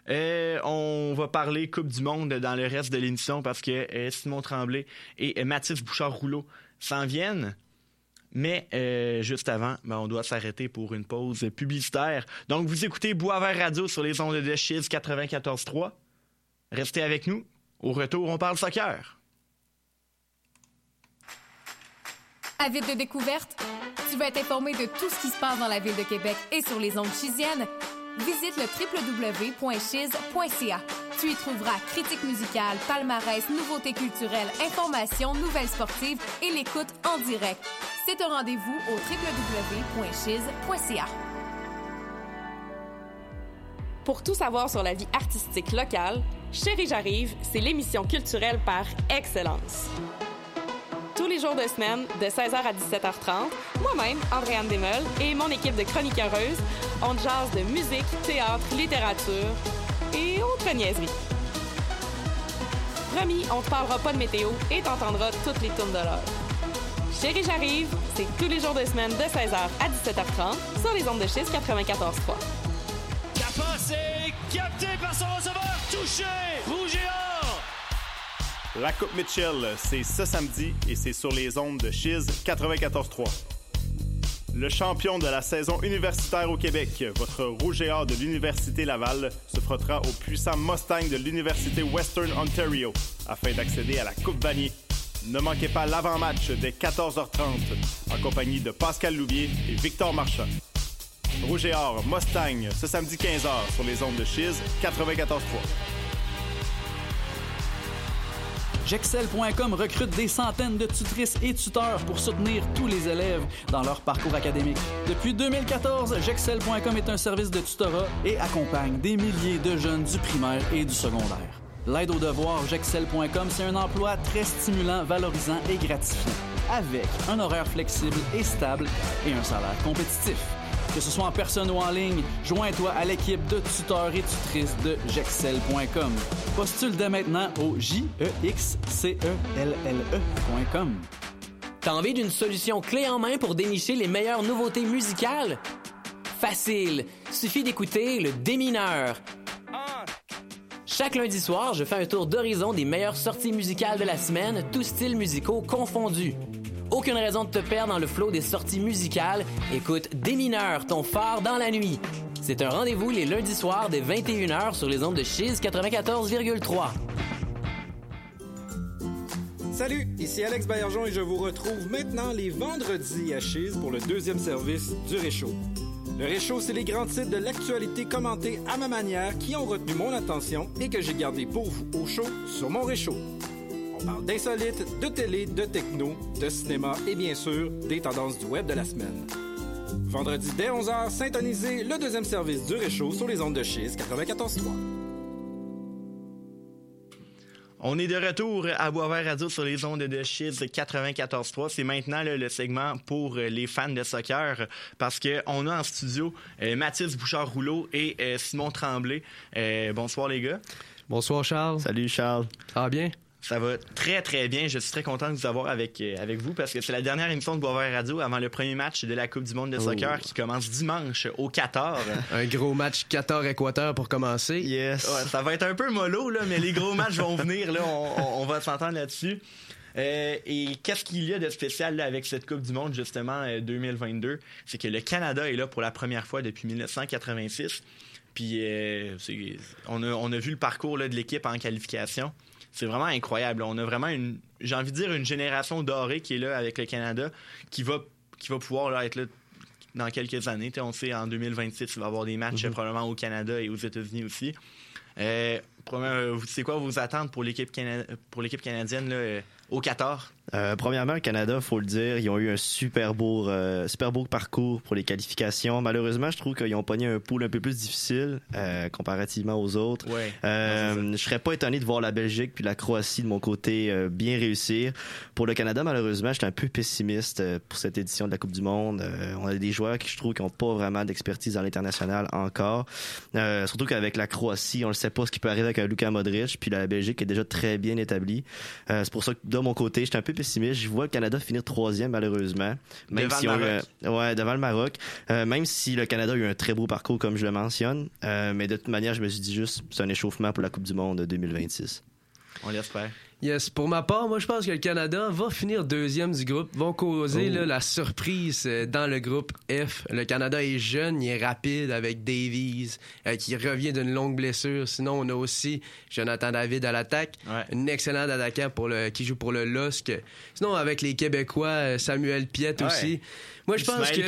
Speaker 7: Euh, on va parler Coupe du Monde dans le reste de l'émission parce que euh, Simon Tremblay et euh, Mathis Bouchard-Rouleau s'en viennent. Mais juste avant, ben, on doit s'arrêter pour une pause publicitaire. Donc, vous écoutez Boisvert Radio sur les ondes de Chiz 94.3. Restez avec nous. Au retour, on parle soccer.
Speaker 9: Avide de découverte? Tu vas être informé de tout ce qui se passe dans la ville de Québec et sur les ondes chisiennes? Visite le www.chiz.ca. Tu y trouveras critiques musicales, palmarès, nouveautés culturelles, informations, nouvelles sportives et l'écoute en direct. C'est un rendez-vous au www.chiz.ca.
Speaker 10: Pour tout savoir sur la vie artistique locale, Chérie J'arrive, c'est l'émission culturelle par excellence tous les jours de semaine, de 16h à 17h30, moi-même, Andréane Desmeules, et mon équipe de chroniqueuses, on jase de musique, théâtre, littérature et autres niaiseries. Promis, on te parlera pas de météo et t'entendras toutes les tournes de l'heure. Chérie, j'arrive, c'est tous les jours de semaine de 16h à 17h30 sur les ondes de schiste 94.3.
Speaker 11: Capacé, capté par son receveur, touché, rouge
Speaker 6: la Coupe Mitchell, c'est ce samedi et c'est sur les ondes de Chiz 94.3. Le champion de la saison universitaire au Québec, votre rouge et or de l'Université Laval, se frottera au puissant Mustang de l'Université Western Ontario afin d'accéder à la Coupe Vanier. Ne manquez pas l'avant-match dès 14h30 en compagnie de Pascal Louvier et Victor Marchand. Rouge et or Mustang ce samedi 15h sur les ondes de Chiz 94.3.
Speaker 12: Jexcel.com recrute des centaines de tutrices et tuteurs pour soutenir tous les élèves dans leur parcours académique. Depuis 2014, Jexcel.com est un service de tutorat et accompagne des milliers de jeunes du primaire et du secondaire. L'aide aux devoirs Jexcel.com, c'est un emploi très stimulant, valorisant et gratifiant, avec un horaire flexible et stable et un salaire compétitif. Que ce soit en personne ou en ligne, joins-toi à l'équipe de tuteurs et tutrices de Jexcel.com. Postule dès maintenant au j e x c e l l e.com.
Speaker 13: T'as envie d'une solution clé en main pour dénicher les meilleures nouveautés musicales? Facile, suffit d'écouter le démineur. Chaque lundi soir, je fais un tour d'horizon des meilleures sorties musicales de la semaine, tous styles musicaux confondus. Aucune raison de te perdre dans le flot des sorties musicales. Écoute Démineur, ton phare dans la nuit. C'est un rendez-vous les lundis soirs dès 21h sur les ondes de Chiz 94,3.
Speaker 2: Salut, ici Alex Baillargeon et je vous retrouve maintenant les vendredis à Chiz pour le deuxième service du Réchaud. Le Réchaud, c'est les grands titres de l'actualité commentés à ma manière qui ont retenu mon attention et que j'ai gardé pour vous au chaud sur mon Réchaud. On parle d'insolites, de télé, de techno, de cinéma et bien sûr des tendances du web de la semaine. Vendredi dès 11h, syntonisez le deuxième service du Réchaud sur les ondes de Chiz 94.3.
Speaker 7: On est de retour à Boisvert Radio sur les ondes de Chiz 94.3. C'est maintenant là, le segment pour euh, les fans de soccer parce qu'on a en studio euh, Mathis Bouchard-Rouleau et euh, Simon Tremblay. Euh, bonsoir les gars.
Speaker 14: Bonsoir Charles.
Speaker 7: Salut Charles.
Speaker 14: Ça va bien?
Speaker 7: Ça va très très bien. Je suis très content de vous avoir avec, euh, avec vous parce que c'est la dernière émission de Boisvert Radio avant le premier match de la Coupe du monde de
Speaker 14: Oh.
Speaker 7: soccer qui commence dimanche au Qatar. [laughs]
Speaker 14: Un gros match Qatar-Équateur pour commencer.
Speaker 7: Yes. Ouais, ça va être un peu mollo, là, mais les gros matchs vont venir. Là, on, on- on va s'entendre là-dessus. Euh, et qu'est-ce qu'il y a de spécial là, avec cette Coupe du Monde, justement, euh, 2022? C'est que le Canada est là pour la première fois depuis 1986. Puis euh, on, a, on a vu le parcours là, de l'équipe en qualification. C'est vraiment incroyable. On a vraiment une, j'ai envie de dire, une génération dorée qui est là avec le Canada, qui va, qui va pouvoir là, être là dans quelques années. T'sais, on sait en 2026, il va y avoir des matchs
Speaker 14: Mhm.
Speaker 7: euh, probablement au Canada et aux États-Unis aussi. Euh, vous- c'est quoi vos attentes pour l'équipe cana- pour l'équipe canadienne là, euh, au Qatar?
Speaker 15: Euh, premièrement, le Canada, faut le dire, ils ont eu un super beau, euh, super beau parcours pour les qualifications. Malheureusement, je trouve qu'ils ont pogné un pool un peu plus difficile euh, comparativement aux autres.
Speaker 7: Ouais.
Speaker 15: Euh, je serais pas étonné de voir la Belgique puis la Croatie de mon côté euh, bien réussir. Pour le Canada, malheureusement, j'étais un peu pessimiste euh, pour cette édition de la Coupe du Monde. Euh, on a des joueurs qui, je trouve, qui ont pas vraiment d'expertise dans l'international encore. Euh, surtout qu'avec la Croatie, on ne sait pas ce qui peut arriver avec un Luka Modric, puis la Belgique est déjà très bien établie. Euh, c'est pour ça que de mon côté, j'étais un peu pessimiste. Je vois le Canada finir troisième, malheureusement. Même
Speaker 7: Devant
Speaker 15: si
Speaker 7: le
Speaker 15: on
Speaker 7: Maroc.
Speaker 15: un- Ouais, devant le Maroc. Euh, même si le Canada a eu un très beau parcours, comme je le mentionne. Euh, mais de toute manière, je me suis dit juste, c'est un échauffement pour la Coupe du Monde 2026.
Speaker 7: On l'espère.
Speaker 14: Yes, pour ma part, moi je pense que le Canada va finir deuxième du groupe, vont causer
Speaker 15: Oh.
Speaker 14: là, la surprise euh, dans le groupe F. Le Canada est jeune, il est rapide avec Davies euh, qui revient d'une longue blessure. Sinon, on a aussi Jonathan David à l'attaque, un excellent attaquant pour le, qui joue pour le LOSC. Sinon, avec les Québécois, euh, Samuel Piette
Speaker 7: Ouais.
Speaker 14: aussi. Moi, je pense que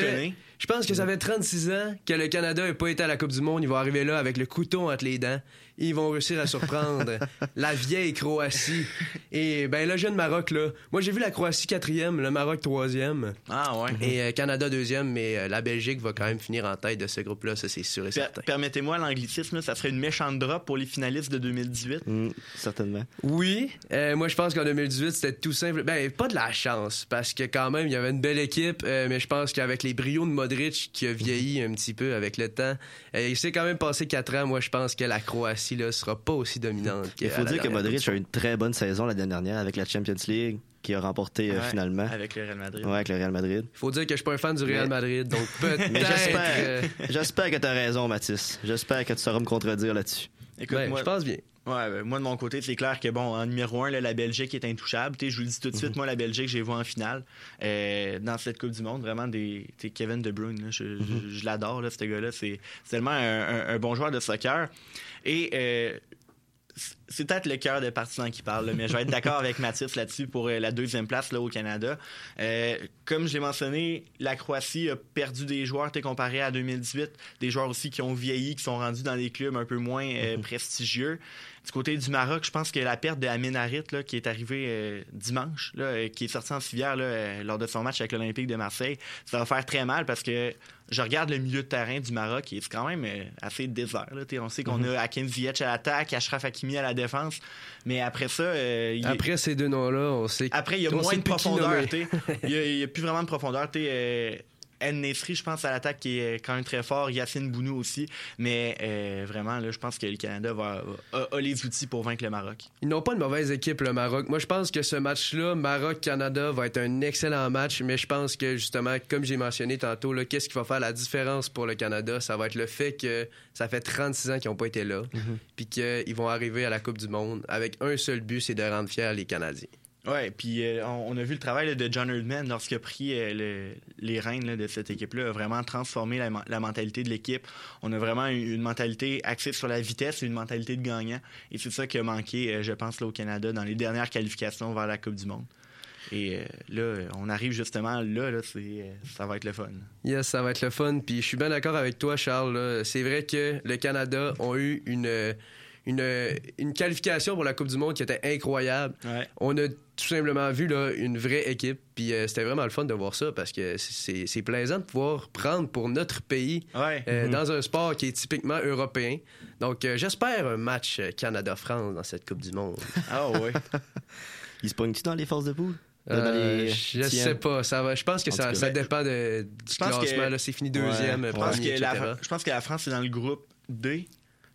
Speaker 14: je pense que ça fait 36 ans que le Canada n'a pas été à la Coupe du Monde. Ils vont arriver là avec le couteau entre les dents. Ils vont réussir à surprendre la vieille Croatie. Et ben le jeune Maroc, là. Moi, j'ai vu la Croatie quatrième, le Maroc troisième.
Speaker 7: Ah ouais.
Speaker 14: Et euh, Canada deuxième, mais euh, la Belgique va quand même finir en tête de ce groupe-là, ça c'est sûr et
Speaker 7: Per-
Speaker 14: certain.
Speaker 7: Permettez-moi l'anglicisme, là, ça serait une méchante drop pour les finalistes de 2018.
Speaker 15: Mm, certainement.
Speaker 14: Oui, euh, moi je pense qu'en 2018 c'était tout simple. Ben pas de la chance parce que quand même il y avait une belle équipe, euh, mais je pense qu'avec les brio de Modric qui a vieilli un petit peu avec le temps, euh, il s'est quand même passé quatre ans. Moi je pense que la Croatie sera pas aussi dominante.
Speaker 15: Il faut dire que Modric a eu une très bonne saison l'année dernière avec la Champions League, qui a remporté euh, finalement.
Speaker 7: Avec le Real Madrid.
Speaker 15: Ouais, avec le Real Madrid.
Speaker 14: Faut dire que je suis pas un fan du Real Madrid, donc [laughs] peut-être.
Speaker 15: Mais j'espère,
Speaker 14: euh,
Speaker 15: j'espère que tu as raison, Mathis. J'espère que tu sauras me contredire là-dessus.
Speaker 7: Écoute,
Speaker 14: Ouais,
Speaker 7: moi,
Speaker 14: je pense bien.
Speaker 7: Ouais, ben, moi de mon côté, c'est clair que bon, en numéro un, là, la Belgique est intouchable. Je vous le dis tout de
Speaker 14: Mhm.
Speaker 7: suite, moi la Belgique, j'ai vu en finale euh, dans cette Coupe du Monde, vraiment des, Kevin De Bruyne, là, je,
Speaker 14: Mhm.
Speaker 7: je- je l'adore ce gars-là, c'est c'est tellement un, un- un bon joueur de soccer. Et euh, c'est- peut-être le cœur des partisans qui parle, là, mais je vais être d'accord avec Mathis là-dessus pour euh, la deuxième place là, au Canada. Euh, comme je l'ai mentionné, la Croatie a perdu des joueurs comparé à 2018, des joueurs aussi qui ont vieilli, qui sont rendus dans des clubs un peu moins euh, prestigieux. Du côté du Maroc, je pense que la perte de Amin Harit, là, qui est arrivé dimanche, là, qui est sorti en civière lors de son match avec l'Olympique de Marseille, ça va faire très mal parce que je regarde le milieu de terrain du Maroc et c'est quand même euh, assez désert. Là, on sait qu'on
Speaker 14: Mhm.
Speaker 7: a Akin Ziyech à l'attaque, Ashraf Hakimi à la défense, mais après ça, euh, il-
Speaker 14: Après ces deux noms-là, on sait.
Speaker 7: après, il y a moins de profondeur. Il y a- y plus vraiment de profondeur. Euh, El Nesri, je pense, à l'attaque, qui est quand même très fort. Yacine Bounou aussi. Mais euh, vraiment, là, je pense que le Canada va, a, a les outils pour vaincre le Maroc.
Speaker 14: Ils n'ont pas une mauvaise équipe, le Maroc. Moi, je pense que ce match-là, Maroc-Canada, va être un excellent match, mais je pense que, justement, comme j'ai mentionné tantôt, là, qu'est-ce qui va faire la différence pour le Canada? Ça va être le fait que ça fait 36 ans qu'ils n'ont pas été là, puis qu'ils vont arriver à la Coupe du Monde avec un seul but, c'est de rendre fiers les Canadiens.
Speaker 7: Ouais, puis euh, on, a vu le travail de John Herdman lorsqu'il a pris euh, le- les rênes de cette équipe-là, a vraiment transformé la, men- la mentalité de l'équipe. On a vraiment une, une mentalité axée sur la vitesse et une mentalité de gagnant. Et c'est ça qui a manqué, euh, je pense, là, au Canada dans les dernières qualifications vers la Coupe du Monde. Et là, on arrive justement là, là ça va être le fun.
Speaker 14: Yes, ça va être le fun. Puis je suis bien d'accord avec toi, Charles. C'est vrai que le Canada a eu une, une, une qualification pour la Coupe du Monde qui était incroyable. On a tout simplement vu là, une vraie équipe. Puis euh, c'était vraiment le fun de voir ça parce que c'est c'est plaisant de pouvoir prendre pour notre pays euh,
Speaker 7: Mhm.
Speaker 14: dans un sport qui est typiquement européen. Donc euh, j'espère un match Canada-France dans cette Coupe du Monde.
Speaker 7: Ah ouais. [laughs]
Speaker 15: Il se pogne-tu dans les forces de poule?
Speaker 14: Euh, je
Speaker 15: tiens?
Speaker 14: sais pas. Ça va, je pense que ça,
Speaker 7: cas,
Speaker 14: ça
Speaker 7: ben,
Speaker 14: dépend de, du
Speaker 7: Je pense que-
Speaker 14: classement. là. C'est fini deuxième,
Speaker 7: Ouais. Je pense, que la, je pense que la France est dans le groupe D.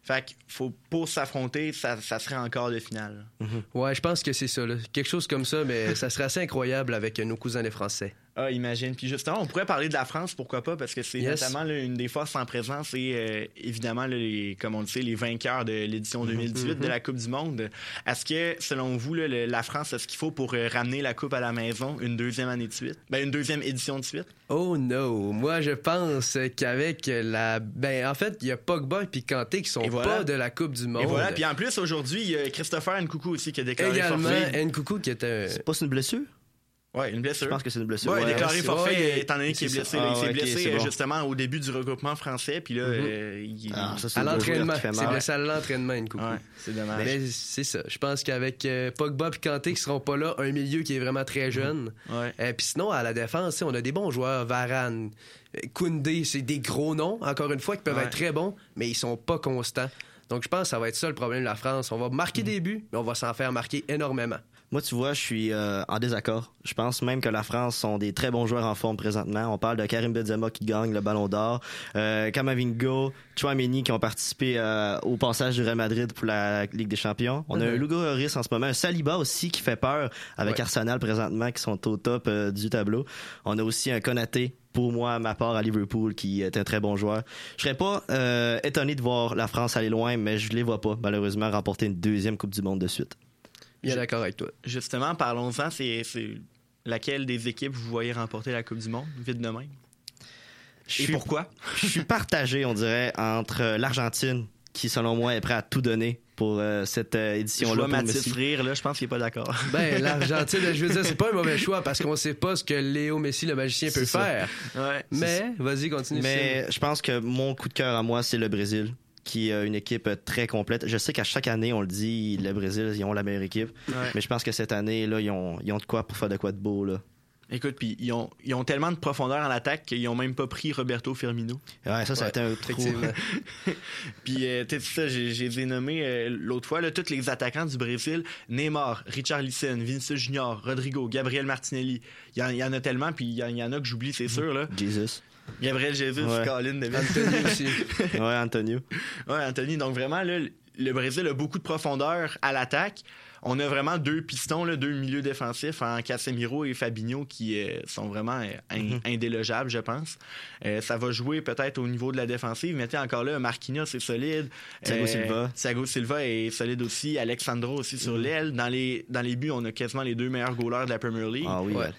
Speaker 7: Fait qu'il faut, pour s'affronter, ça, ça serait encore de finale.
Speaker 14: Ouais, je pense que c'est ça. là. Quelque chose comme ça, mais ça serait assez incroyable avec nos cousins les Français.
Speaker 7: Ah, imagine. Puis justement, on pourrait parler de la France, pourquoi pas, parce que c'est
Speaker 14: Yes.
Speaker 7: notamment là, une des forces en présence et euh, évidemment, là, les, comme on le sait, les vainqueurs de l'édition 2018 de la Coupe du Monde. Est-ce que, selon vous, là, le- la France a ce qu'il faut pour euh, ramener la Coupe à la maison une deuxième année de suite? Ben, une deuxième édition de suite?
Speaker 14: Oh no! Moi, je pense qu'avec la. Ben, en fait, il y a Pogba et Kanté qui sont
Speaker 7: Et voilà.
Speaker 14: pas de la Coupe du Monde.
Speaker 7: Et voilà. Puis en plus, aujourd'hui, il y a Christopher Nkoukou aussi qui a déclaré
Speaker 14: Également,
Speaker 7: forfait.
Speaker 14: Nkoukou qui était.
Speaker 15: C'est pas une blessure?
Speaker 7: Ouais, une blessure.
Speaker 15: Je pense que c'est une blessure.
Speaker 7: Ouais, déclaré forfait
Speaker 15: ouais,
Speaker 7: étant donné qu'il est blessé. il
Speaker 15: Ah,
Speaker 7: s'est blessé
Speaker 15: bon.
Speaker 7: justement au début du regroupement français. Puis là,
Speaker 14: Mhm.
Speaker 7: euh, il...
Speaker 15: Ah, ça,
Speaker 14: À l'entraînement. C'est blessé à l'entraînement, Nkoukou.
Speaker 7: Ouais, c'est dommage.
Speaker 14: Mais c'est ça. Je pense qu'avec euh, Pogba et Kanté qui seront pas là, un milieu qui est vraiment très jeune.
Speaker 7: Ouais.
Speaker 14: Euh, Puis sinon, à la défense, on a des bons joueurs. Varane, euh, Koundé, c'est des gros noms, encore une fois, qui peuvent être très bons, mais ils sont pas constants. Donc je pense que ça va être ça le problème de la France. On va marquer des buts, mais on va s'en faire marquer énormément.
Speaker 15: Moi, tu vois, je suis euh, en désaccord. Je pense même que la France sont des très bons joueurs en forme présentement. On parle de Karim Benzema qui gagne le Ballon d'Or, euh, Kamavinga, Chouameni qui ont participé euh, au passage du Real Madrid pour la Ligue des Champions. On a
Speaker 14: Mhm.
Speaker 15: un Lugo Lloris en ce moment, un Saliba aussi qui fait peur avec
Speaker 14: Ouais.
Speaker 15: Arsenal présentement qui sont au top euh, du tableau. On a aussi un Konaté pour moi, à ma part, à Liverpool, qui est un très bon joueur. Je serais pas euh, étonné de voir la France aller loin, mais je les vois pas, malheureusement, remporter une deuxième Coupe du Monde de suite.
Speaker 14: Bien d'accord avec toi.
Speaker 7: Justement, parlons-en. C'est c'est laquelle des équipes vous voyez remporter la Coupe du Monde, vite de même?
Speaker 15: Je
Speaker 7: Et
Speaker 15: suis-
Speaker 7: pourquoi?
Speaker 15: je suis partagé, on dirait, entre l'Argentine, qui selon moi est prêt à tout donner pour euh, cette euh,
Speaker 7: Je
Speaker 15: édition-là.
Speaker 7: vois
Speaker 15: pour
Speaker 7: Mathis rire, là, je pense qu'il est pas d'accord. [laughs]
Speaker 14: Ben, l'Argentine, je veux dire, c'est pas un mauvais choix parce qu'on sait pas ce que Léo Messi, le magicien, peut
Speaker 15: ça.
Speaker 14: faire.
Speaker 7: Ouais.
Speaker 14: Mais, vas-y, continue.
Speaker 15: Mais je pense que mon coup de cœur à moi, c'est le Brésil qui a une équipe très complète. Je sais qu'à chaque année, on le dit, le Brésil, ils ont la meilleure équipe.
Speaker 7: Ouais.
Speaker 15: Mais je pense que cette année, là, ils ont, ils ont de quoi pour faire de quoi de beau. Là.
Speaker 7: Écoute, puis ils ont, ils ont tellement de profondeur en attaque qu'ils ont même pas pris Roberto Firmino.
Speaker 15: Ouais, ça, ça a été un trou. [laughs]
Speaker 7: Puis, euh, tu sais, ça, j'ai euh, l'autre fois, là, tous les attaquants du Brésil. Neymar, Richard Lisson, Vinicius Junior, Rodrigo, Gabriel Martinelli. Il y, y en a tellement, puis il y, y en a que j'oublie, c'est sûr. Là.
Speaker 15: Jesus.
Speaker 7: Gabriel Jesus,
Speaker 15: Ouais.
Speaker 7: Colin, David.
Speaker 14: Anthony [laughs] aussi.
Speaker 15: Ouais, Antonio.
Speaker 7: Ouais, Anthony. Donc vraiment, là, le Brésil a beaucoup de profondeur à l'attaque. On a vraiment deux pistons, là, deux milieux défensifs en Casemiro et Fabinho qui euh, sont vraiment euh, in-
Speaker 15: Mhm.
Speaker 7: indélogeables, je pense. Euh, ça va jouer peut-être au niveau de la défensive, mais tu sais, encore là, Marquinhos est solide.
Speaker 15: Thiago Silva.
Speaker 7: Thiago Silva est solide aussi. Alexandro aussi sur l'aile. Dans les, dans les buts, on a quasiment les deux meilleurs goalers de la Premier League.
Speaker 15: Ah oui,
Speaker 14: ouais.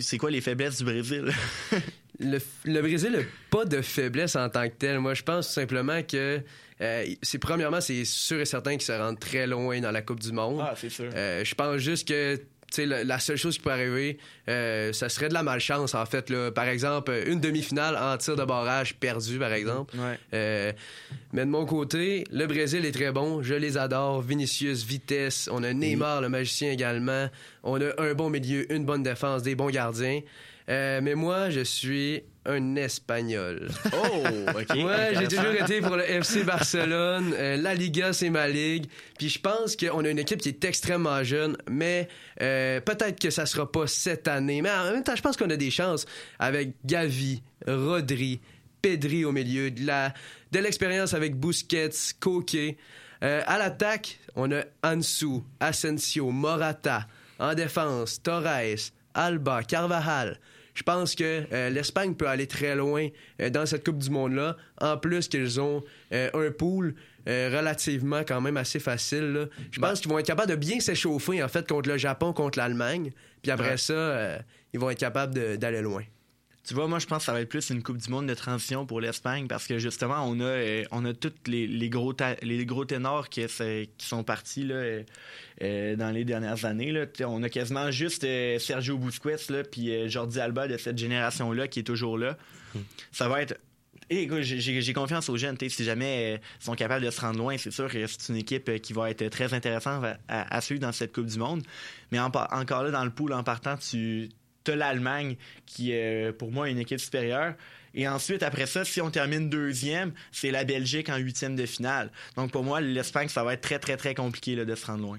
Speaker 7: C'est quoi les faiblesses du Brésil? [laughs]
Speaker 14: Le, le Brésil n'a pas de faiblesse en tant que tel. Moi, je pense tout simplement que euh, c'est premièrement, c'est sûr et certain qu'ils se rendent très loin dans la Coupe du Monde.
Speaker 7: Ah, c'est sûr.
Speaker 14: Euh, je pense juste que la, la seule chose qui peut arriver, euh, ça serait de la malchance, en fait. Là. Par exemple, une demi-finale en tir de barrage perdu, par exemple.
Speaker 7: Ouais.
Speaker 14: Euh, mais de mon côté, le Brésil est très bon. Je les adore. Vinicius, vitesse. On a Neymar, le magicien également. On a un bon milieu, une bonne défense, des bons gardiens. Euh, mais moi, je suis un Espagnol. [laughs]
Speaker 7: Oh, OK.
Speaker 14: Ouais, j'ai toujours été pour le FC Barcelone. Euh, la Liga, c'est ma ligue. Puis je pense qu'on a une équipe qui est extrêmement jeune, mais euh, peut-être que ça sera pas cette année. Mais en même temps, je pense qu'on a des chances avec Gavi, Rodri, Pedri au milieu, de la de l'expérience avec Busquets, Koke. Euh, à l'attaque, on a Ansu, Asensio, Morata. En défense, Torres, Alba, Carvajal. Je pense que euh, l'Espagne peut aller très loin euh, dans cette Coupe du Monde-là. En plus qu'ils ont euh, un pool relativement quand même assez facile. là. Je pense qu'ils vont être capables de bien s'échauffer en fait contre le Japon, contre l'Allemagne. Puis après
Speaker 7: Ouais.
Speaker 14: ça, ils vont être capables d'aller loin.
Speaker 7: Tu vois, moi, je pense que ça va être plus une Coupe du Monde de transition pour l'Espagne parce que justement, on a, euh, on a tous les, les gros, les gros ténors qui, sont partis là, euh, euh, dans les dernières années. Là. On a quasiment juste Sergio Busquets puis Jordi Alba de cette génération-là qui est toujours là. Ça va être Et j'ai- confiance aux jeunes. Si jamais ils sont capables de se rendre loin, c'est sûr que c'est une équipe qui va être très intéressante à, suivre dans cette Coupe du Monde. Mais encore là, dans le pool, en partant, tu as l'Allemagne qui est pour moi une équipe supérieure. Et ensuite, après ça, si on termine deuxième, c'est la Belgique en huitième de finale. Donc pour moi, l'Espagne, ça va être très, très, très compliqué là, de se rendre loin.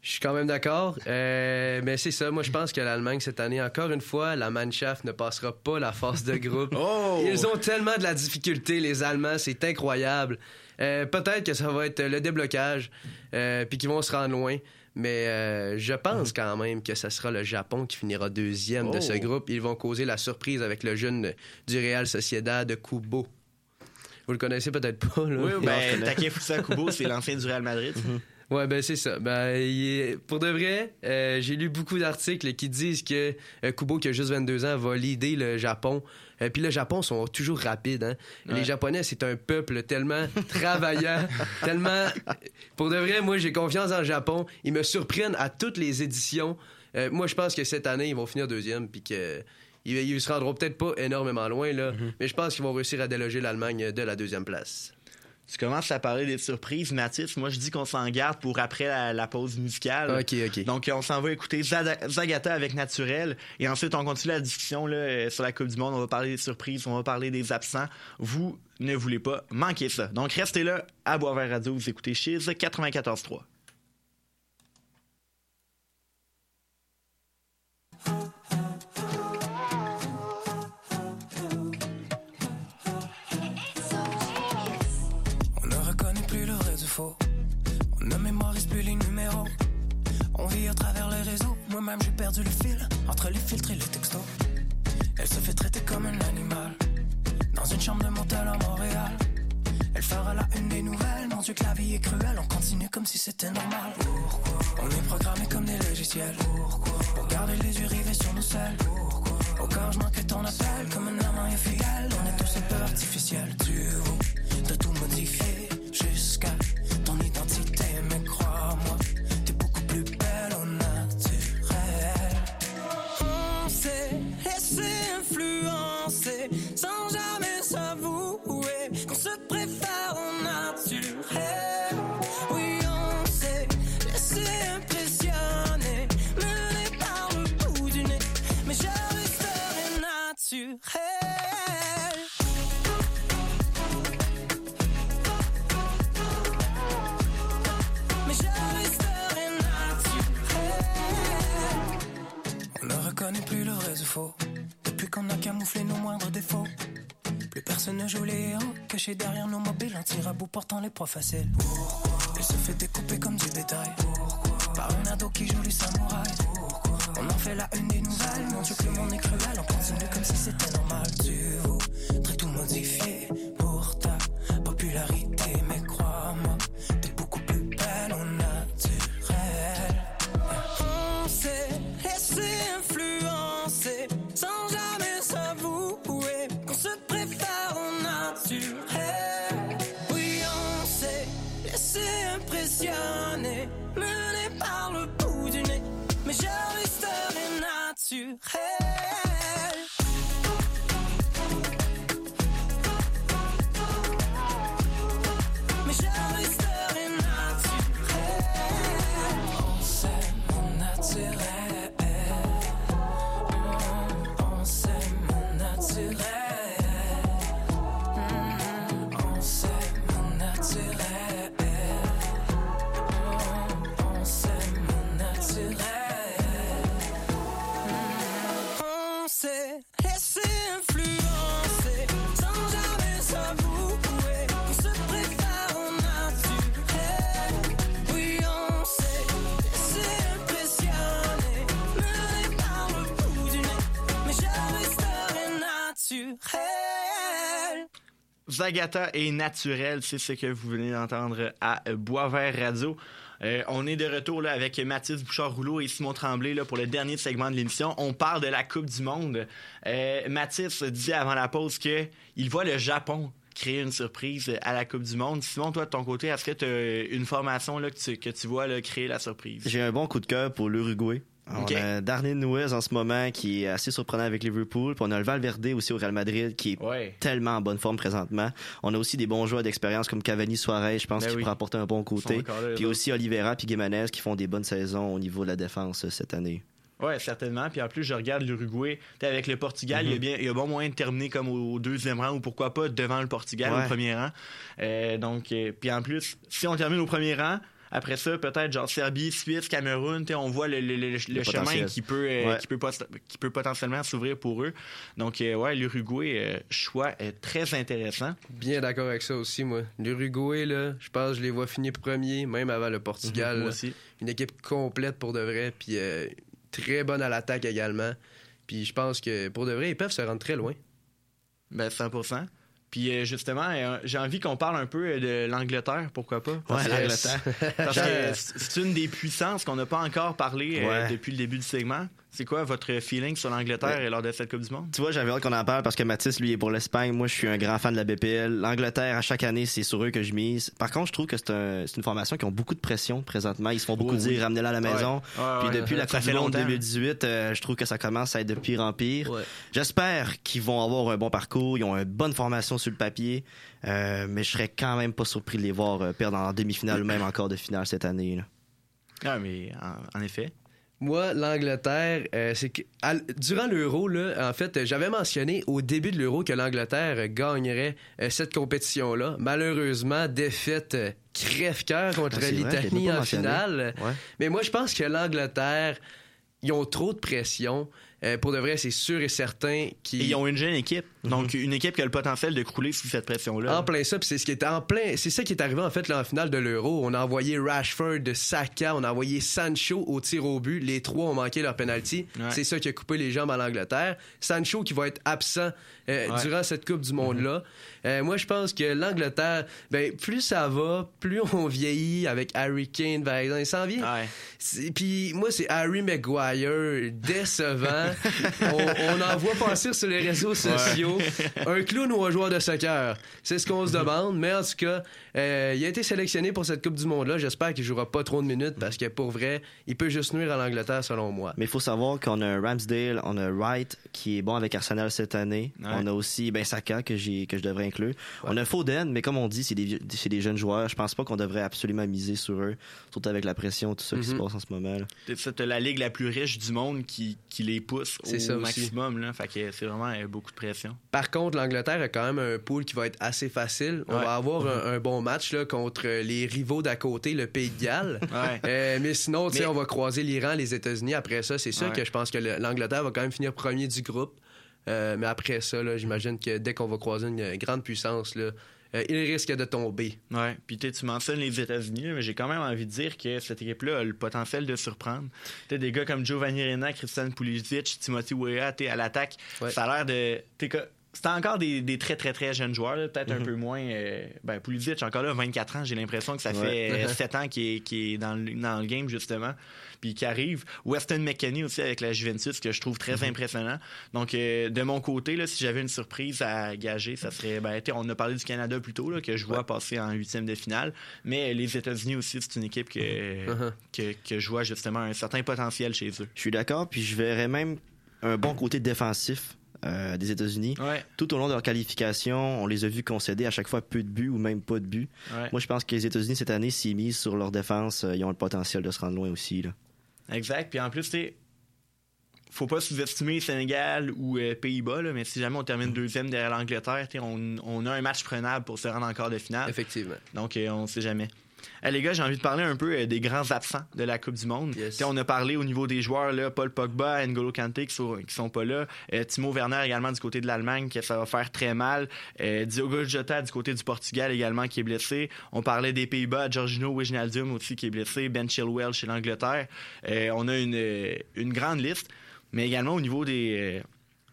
Speaker 14: Je suis quand même d'accord. Euh, mais c'est ça. Moi, je pense que l'Allemagne, cette année, encore une fois, la Mannschaft ne passera pas la phase de groupe. [laughs]
Speaker 7: Oh!
Speaker 14: Ils ont tellement de la difficulté, les Allemands. C'est incroyable. Euh, Peut-être que ça va être le déblocage, euh, puis qu'ils vont se rendre loin. Mais euh, je pense quand même que ce sera le Japon qui finira deuxième de ce
Speaker 7: Oh!
Speaker 14: groupe. Ils vont causer la surprise avec le jeune du Real Sociedad, Kubo. Vous le connaissez peut-être pas, là.
Speaker 7: Oui, ben, Takefusa Kubo, c'est l'ancien du Real Madrid. [laughs]
Speaker 14: Ouais, ben c'est ça. Ben, est- Pour de vrai, euh, j'ai lu beaucoup d'articles qui disent que euh, Kubo, qui a juste 22 ans, va leader le Japon. Euh, Puis le Japon sont toujours rapides. Hein?
Speaker 7: Ouais.
Speaker 14: Les Japonais, c'est un peuple tellement [laughs] travaillant, tellement... Pour de vrai, moi, j'ai confiance en le Japon. Ils me surprennent à toutes les éditions. Euh, moi, je pense que cette année, ils vont finir deuxième, puis que... Ils, ils se rendront peut-être pas énormément loin, là, mais je pense qu'ils vont réussir à déloger l'Allemagne de la deuxième place.
Speaker 7: Tu commences à parler des surprises, Mathis. Moi, je dis qu'on s'en garde pour après la, la pause musicale.
Speaker 14: OK, OK.
Speaker 7: Donc, on s'en va écouter Zagata avec Naturel. Et ensuite, on continue la discussion là, euh, sur la Coupe du Monde. On va parler des surprises, on va parler des absents. Vous ne voulez pas manquer ça. Donc, restez là à Boisvert Radio. Vous écoutez Chiz 94.3.
Speaker 16: Moi-même, j'ai perdu le fil entre les filtres et les textos. Elle se fait traiter comme un animal. Dans une chambre de motel à Montréal. Elle fera la une des nouvelles. Mon Dieu, que la vie est cruelle. On continue comme si c'était normal. Pourquoi? On est programmé comme des logiciels. Pourquoi? Pour garder les yeux rivés sur nos selles. Pourquoi? Au corps, je manque ton appel. Comme un amant infidèle. On est tous un peu artificiels. Tu veux de tout modifier. Portant les proies faciles. Il se fait découper comme du bétail. Par un ado qui joue les samouraïs. On en fait la une des nouvelles. Mon Dieu, que le monde est cruel. On continue comme si c'était
Speaker 7: Zagata est naturel, c'est ce que vous venez d'entendre à Boisvert Radio. Euh, on est de retour là, avec Mathis Bouchard-Rouleau et Simon Tremblay là, pour le dernier segment de l'émission. On parle de la Coupe du Monde. Euh, Mathis dit avant la pause qu'il voit le Japon créer une surprise à la Coupe du Monde. Simon, toi, de ton côté, est-ce que tu as une formation là, que, tu, vois créer la surprise?
Speaker 15: J'ai un bon coup de cœur pour l'Uruguay. On
Speaker 7: Ok.
Speaker 15: a Nuez en ce moment qui est assez surprenant avec Liverpool. Puis on a le Valverde aussi au Real Madrid qui est
Speaker 7: Ouais.
Speaker 15: tellement en bonne forme présentement. On a aussi des bons joueurs d'expérience comme Cavani Suarez, je pense,
Speaker 7: Ben
Speaker 15: qui
Speaker 7: oui.
Speaker 15: pourraient apporter un bon côté.
Speaker 7: Là,
Speaker 15: Puis aussi Oliveira puis Guimanes qui font des bonnes saisons au niveau de la défense euh, cette année.
Speaker 7: Ouais, certainement. Puis en plus, je regarde l'Uruguay. Avec le Portugal, il y a
Speaker 15: Mhm.
Speaker 7: bien, il y a bon moyen de terminer comme au, au deuxième rang ou pourquoi pas devant le Portugal
Speaker 15: Ouais.
Speaker 7: au premier rang. Euh, donc, euh, puis en plus, si on termine au premier rang, après ça, peut-être genre Serbie, Suisse, Cameroun, on voit le, le- le- le chemin qui peut, euh,
Speaker 15: Ouais.
Speaker 7: qui peut, qui peut potentiellement s'ouvrir pour eux. Donc, euh, ouais, l'Uruguay, euh, choix est très intéressant.
Speaker 14: Bien d'accord avec ça aussi, moi. L'Uruguay, là, je pense que je les vois finir premier, même avant le Portugal.
Speaker 7: Mhm, moi aussi.
Speaker 14: Une équipe complète pour de vrai, puis euh, très bonne à l'attaque également. Puis je pense que pour de vrai, ils peuvent se rendre très loin.
Speaker 7: Ben, 100%. Puis euh, justement, euh, j'ai envie qu'on parle un peu euh, de l'Angleterre, pourquoi pas? Parce
Speaker 15: Ouais, l'Angleterre.
Speaker 7: Parce [laughs] que c'est une des puissances qu'on n'a pas encore parlé
Speaker 15: Ouais.
Speaker 7: depuis le début du segment. C'est quoi votre feeling sur l'Angleterre
Speaker 15: Ouais.
Speaker 7: lors de cette Coupe du Monde?
Speaker 15: Tu vois, j'avais hâte qu'on en parle parce que Mathis, lui, est pour l'Espagne. Moi, je suis un grand fan de la BPL. L'Angleterre, à chaque année, c'est sur eux que je mise. Par contre, je trouve que c'est un- c'est une formation qui ont beaucoup de pression présentement. Ils se font beaucoup
Speaker 7: Oh, oui.
Speaker 15: dire, ramenez-la à la maison.
Speaker 7: Ouais,
Speaker 15: Puis depuis la Coupe du Monde
Speaker 7: longtemps.
Speaker 15: 2018, euh, je trouve que ça commence à être de pire en pire. J'espère qu'ils vont avoir un bon parcours. Ils ont une bonne formation sur le papier. Euh, mais je serais quand même pas surpris de les voir euh, perdre en demi-finale ou même encore de finale cette année. là.
Speaker 7: Ah, mais en, en effet.
Speaker 14: Moi, l'Angleterre, euh, c'est que à durant l'Euro, en fait, j'avais mentionné au début de l'Euro que l'Angleterre gagnerait euh, cette compétition-là. Malheureusement, défaite euh, crève-cœur contre
Speaker 15: Ah,
Speaker 14: l'Italie en
Speaker 15: mentionné.
Speaker 14: finale.
Speaker 15: Ouais.
Speaker 14: Mais moi, je pense que l'Angleterre, ils ont trop de pression. Euh, pour de vrai, c'est sûr et certain qu'ils
Speaker 7: ils ont une jeune équipe. Donc, une équipe qui a le potentiel de crouler sous cette pression-là.
Speaker 14: En plein ça, puis c'est ce qui est en plein, c'est ça qui est arrivé en fait là, en finale de l'Euro. On a envoyé Rashford, Saka, on a envoyé Sancho au tir au but. Les trois ont manqué leur penalty.
Speaker 7: Ouais.
Speaker 14: C'est ça qui a coupé les jambes à l'Angleterre. Sancho qui va être absent euh,
Speaker 7: Ouais.
Speaker 14: durant cette Coupe du Monde là. Euh, moi, je pense que l'Angleterre, ben plus ça va, plus on vieillit avec Harry Kane, par exemple, il s'en vient. Puis moi, c'est Harry Maguire, décevant. [laughs] on, on en voit passer sur les réseaux sociaux. Un clown ou un joueur de soccer? C'est ce qu'on se demande. Mais en tout cas, euh, il a été sélectionné pour cette Coupe du Monde-là. J'espère qu'il jouera pas trop de minutes parce que pour vrai, il peut juste nuire à l'Angleterre selon moi.
Speaker 15: Mais il faut savoir qu'on a Ramsdale, on a Wright qui est bon avec Arsenal cette année.
Speaker 14: Ouais.
Speaker 15: On a aussi ben, Saka que, j'ai, que je devrais inclure. On a Foden, mais comme on dit, c'est des, vieux- c'est des jeunes joueurs. Je pense pas qu'on devrait absolument miser sur eux, surtout avec la pression, tout ça qui se
Speaker 7: Mhm.
Speaker 15: passe en ce moment. là.
Speaker 7: C'est la ligue la plus riche du monde qui, qui les pousse
Speaker 14: C'est
Speaker 7: au
Speaker 14: ça aussi.
Speaker 7: maximum. Là. Fait que c'est vraiment euh, beaucoup de pression.
Speaker 14: Par contre, l'Angleterre a quand même un pool qui va être assez facile. On
Speaker 7: Ouais.
Speaker 14: va avoir un, un bon match là, contre les rivaux d'à côté, le Pays de Galles. [laughs]
Speaker 7: Ouais.
Speaker 14: Euh, mais sinon,
Speaker 7: Mais-
Speaker 14: on va croiser l'Iran, les États-Unis. Après ça, c'est sûr
Speaker 7: Ouais.
Speaker 14: que je pense que le- l'Angleterre va quand même finir premier du groupe. Euh, mais après ça, là, j'imagine que dès qu'on va croiser une grande puissance, là, euh, il risque de tomber.
Speaker 7: Ouais. Puis tu mentionnes les États-Unis, mais j'ai quand même envie de dire que cette équipe-là a le potentiel de surprendre. Tu des gars comme Giovanni Rena, Christian Pulisic, Timothy Weah, à l'attaque, ça a l'air de. C'est encore des, des très, très, très jeunes joueurs, peut-être un
Speaker 15: Mhm.
Speaker 7: peu moins. euh, ben, Pulisic, encore là, 24 ans, j'ai l'impression que ça
Speaker 15: Ouais.
Speaker 7: fait [laughs] 7 ans qu'il est, qu'il est dans, le, dans le game, justement, puis qui arrive. Weston McKennie aussi avec la Juventus, que je trouve très
Speaker 15: Mhm.
Speaker 7: impressionnant. Donc, euh, de mon côté, là, si j'avais une surprise à gager, ça serait. Ben, on a parlé du Canada plus tôt, là, que je vois passer en huitième de finale. Mais les États-Unis aussi, c'est une équipe que,
Speaker 15: Mhm.
Speaker 7: que, que je vois justement un certain potentiel chez eux.
Speaker 15: Je suis d'accord, puis je verrais même un bon côté défensif euh, des États-Unis.
Speaker 7: Ouais.
Speaker 15: Tout au long de leur qualification, on les a vus concéder à chaque fois peu de buts ou même pas de buts.
Speaker 7: Ouais.
Speaker 15: Moi, je pense que les États-Unis, cette année, s'ils misent sur leur défense, euh, ils ont le potentiel de se rendre loin aussi. Là.
Speaker 7: Exact. Puis en plus, tu sais, faut pas sous-estimer Sénégal ou euh, Pays-Bas, mais si jamais on termine deuxième derrière l'Angleterre, tu sais, on, on a un match prenable pour se rendre encore de finale.
Speaker 14: Effectivement.
Speaker 7: Donc, euh, on sait jamais. Les gars, j'ai envie de parler un peu euh, des grands absents de la Coupe du Monde. On a parlé au niveau des joueurs, là, Paul Pogba, N'Golo Kanté qui sont, qui sont pas là. Euh, Timo Werner également du côté de l'Allemagne, que ça va faire très mal. Euh, Diogo Jota du côté du Portugal également qui est blessé. On parlait des Pays-Bas, Jorginho Wijnaldum aussi qui est blessé, Ben Chilwell chez l'Angleterre. Euh, on a une, une grande liste, mais également au niveau des,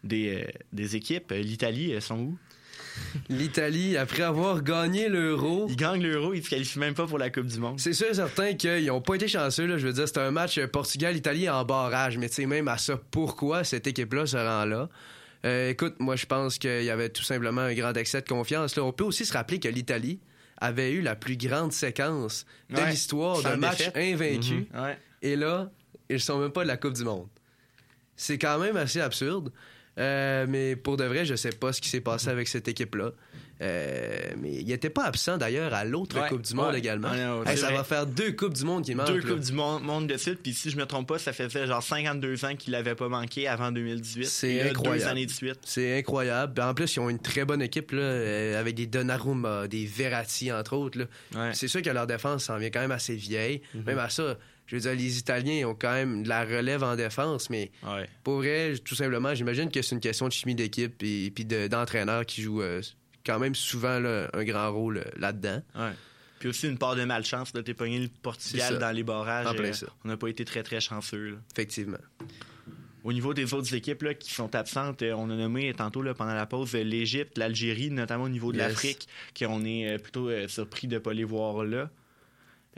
Speaker 7: des, des équipes, l'Italie, elles sont où?
Speaker 14: L'Italie, après avoir gagné l'Euro.
Speaker 7: Ils gagnent l'Euro, ils se qualifient même pas pour la Coupe du Monde.
Speaker 14: C'est sûr et certain qu'ils n'ont pas été chanceux. Là. Je veux dire, c'était un match Portugal-Italie en barrage. Mais tu sais, même à ça, pourquoi cette équipe-là se rend là? Euh, écoute, moi, je pense qu'il y avait tout simplement un grand excès de confiance. Là. On peut aussi se rappeler que l'Italie avait eu la plus grande séquence de
Speaker 7: Ouais.
Speaker 14: l'histoire de
Speaker 7: Sans
Speaker 14: match invaincu.
Speaker 7: Mhm. Ouais.
Speaker 14: Et là, ils sont même pas de la Coupe du Monde. C'est quand même assez absurde. Euh, mais pour de vrai, je sais pas ce qui s'est passé avec cette équipe-là. Euh, mais il était pas absent d'ailleurs à l'autre
Speaker 7: Ouais,
Speaker 14: Coupe du Monde
Speaker 7: ouais.
Speaker 14: également.
Speaker 7: Ouais,
Speaker 14: Hey, ça va faire deux Coupes du Monde qui manquent.
Speaker 7: Deux
Speaker 14: là.
Speaker 7: Coupes du monde, monde de suite, puis si je me trompe pas, ça faisait genre 52 ans qu'il l'avait pas manqué avant 2018. Et
Speaker 14: C'est
Speaker 7: Deux
Speaker 14: incroyable.
Speaker 7: années de suite.
Speaker 14: C'est incroyable. En plus, ils ont une très bonne équipe là, euh, avec des Donnarumma, des Verratti entre autres. C'est sûr que leur défense s'en vient quand même assez vieille.
Speaker 7: Mhm.
Speaker 14: Même à ça, je veux dire, les Italiens ont quand même de la relève en défense, mais pour vrai, tout simplement, j'imagine que c'est une question de chimie d'équipe et puis de- d'entraîneur qui joue euh, quand même souvent là, un grand rôle euh, là-dedans.
Speaker 7: Ouais. Puis aussi une part de malchance. Là, t'es pogné le Portugal dans les barrages.
Speaker 14: En plein
Speaker 7: euh,
Speaker 14: ça.
Speaker 7: on n'a pas été très, très chanceux. là.
Speaker 14: Effectivement.
Speaker 7: Au niveau des autres équipes là, qui sont absentes, on a nommé tantôt là, pendant la pause l'Égypte, l'Algérie, notamment au niveau de
Speaker 14: Yes.
Speaker 7: l'Afrique, qu'on est plutôt euh, surpris de ne pas les voir là.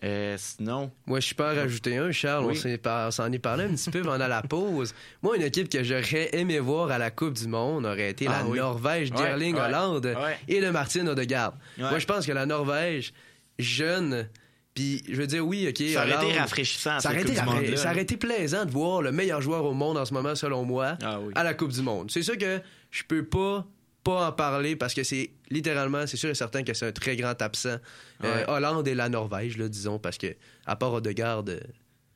Speaker 7: Euh, sinon.
Speaker 14: Moi, je suis pas à rajouter un, Charles.
Speaker 7: Oui.
Speaker 14: On s'en est parlé un petit peu pendant la pause. Moi, une équipe que j'aurais aimé voir à la Coupe du Monde aurait été
Speaker 7: Ah
Speaker 14: la
Speaker 7: oui.
Speaker 14: Norvège d'Erling
Speaker 7: ouais,
Speaker 14: Hollande
Speaker 7: ouais.
Speaker 14: et de Martin Odegaard.
Speaker 7: Ouais.
Speaker 14: Moi, je pense que la Norvège, jeune, puis je veux dire, oui, OK.
Speaker 7: Ça aurait été rafraîchissant,
Speaker 14: Ça aurait, été, rafra- ça aurait été plaisant de voir le meilleur joueur au monde en ce moment, selon moi,
Speaker 7: Ah
Speaker 14: à la Coupe du Monde. C'est sûr que je peux pas pas en parler parce que c'est littéralement, c'est sûr et certain que c'est un très grand absent. Euh,
Speaker 7: Ouais.
Speaker 14: Hollande et la Norvège, là, disons, parce que à part Odegaard, euh,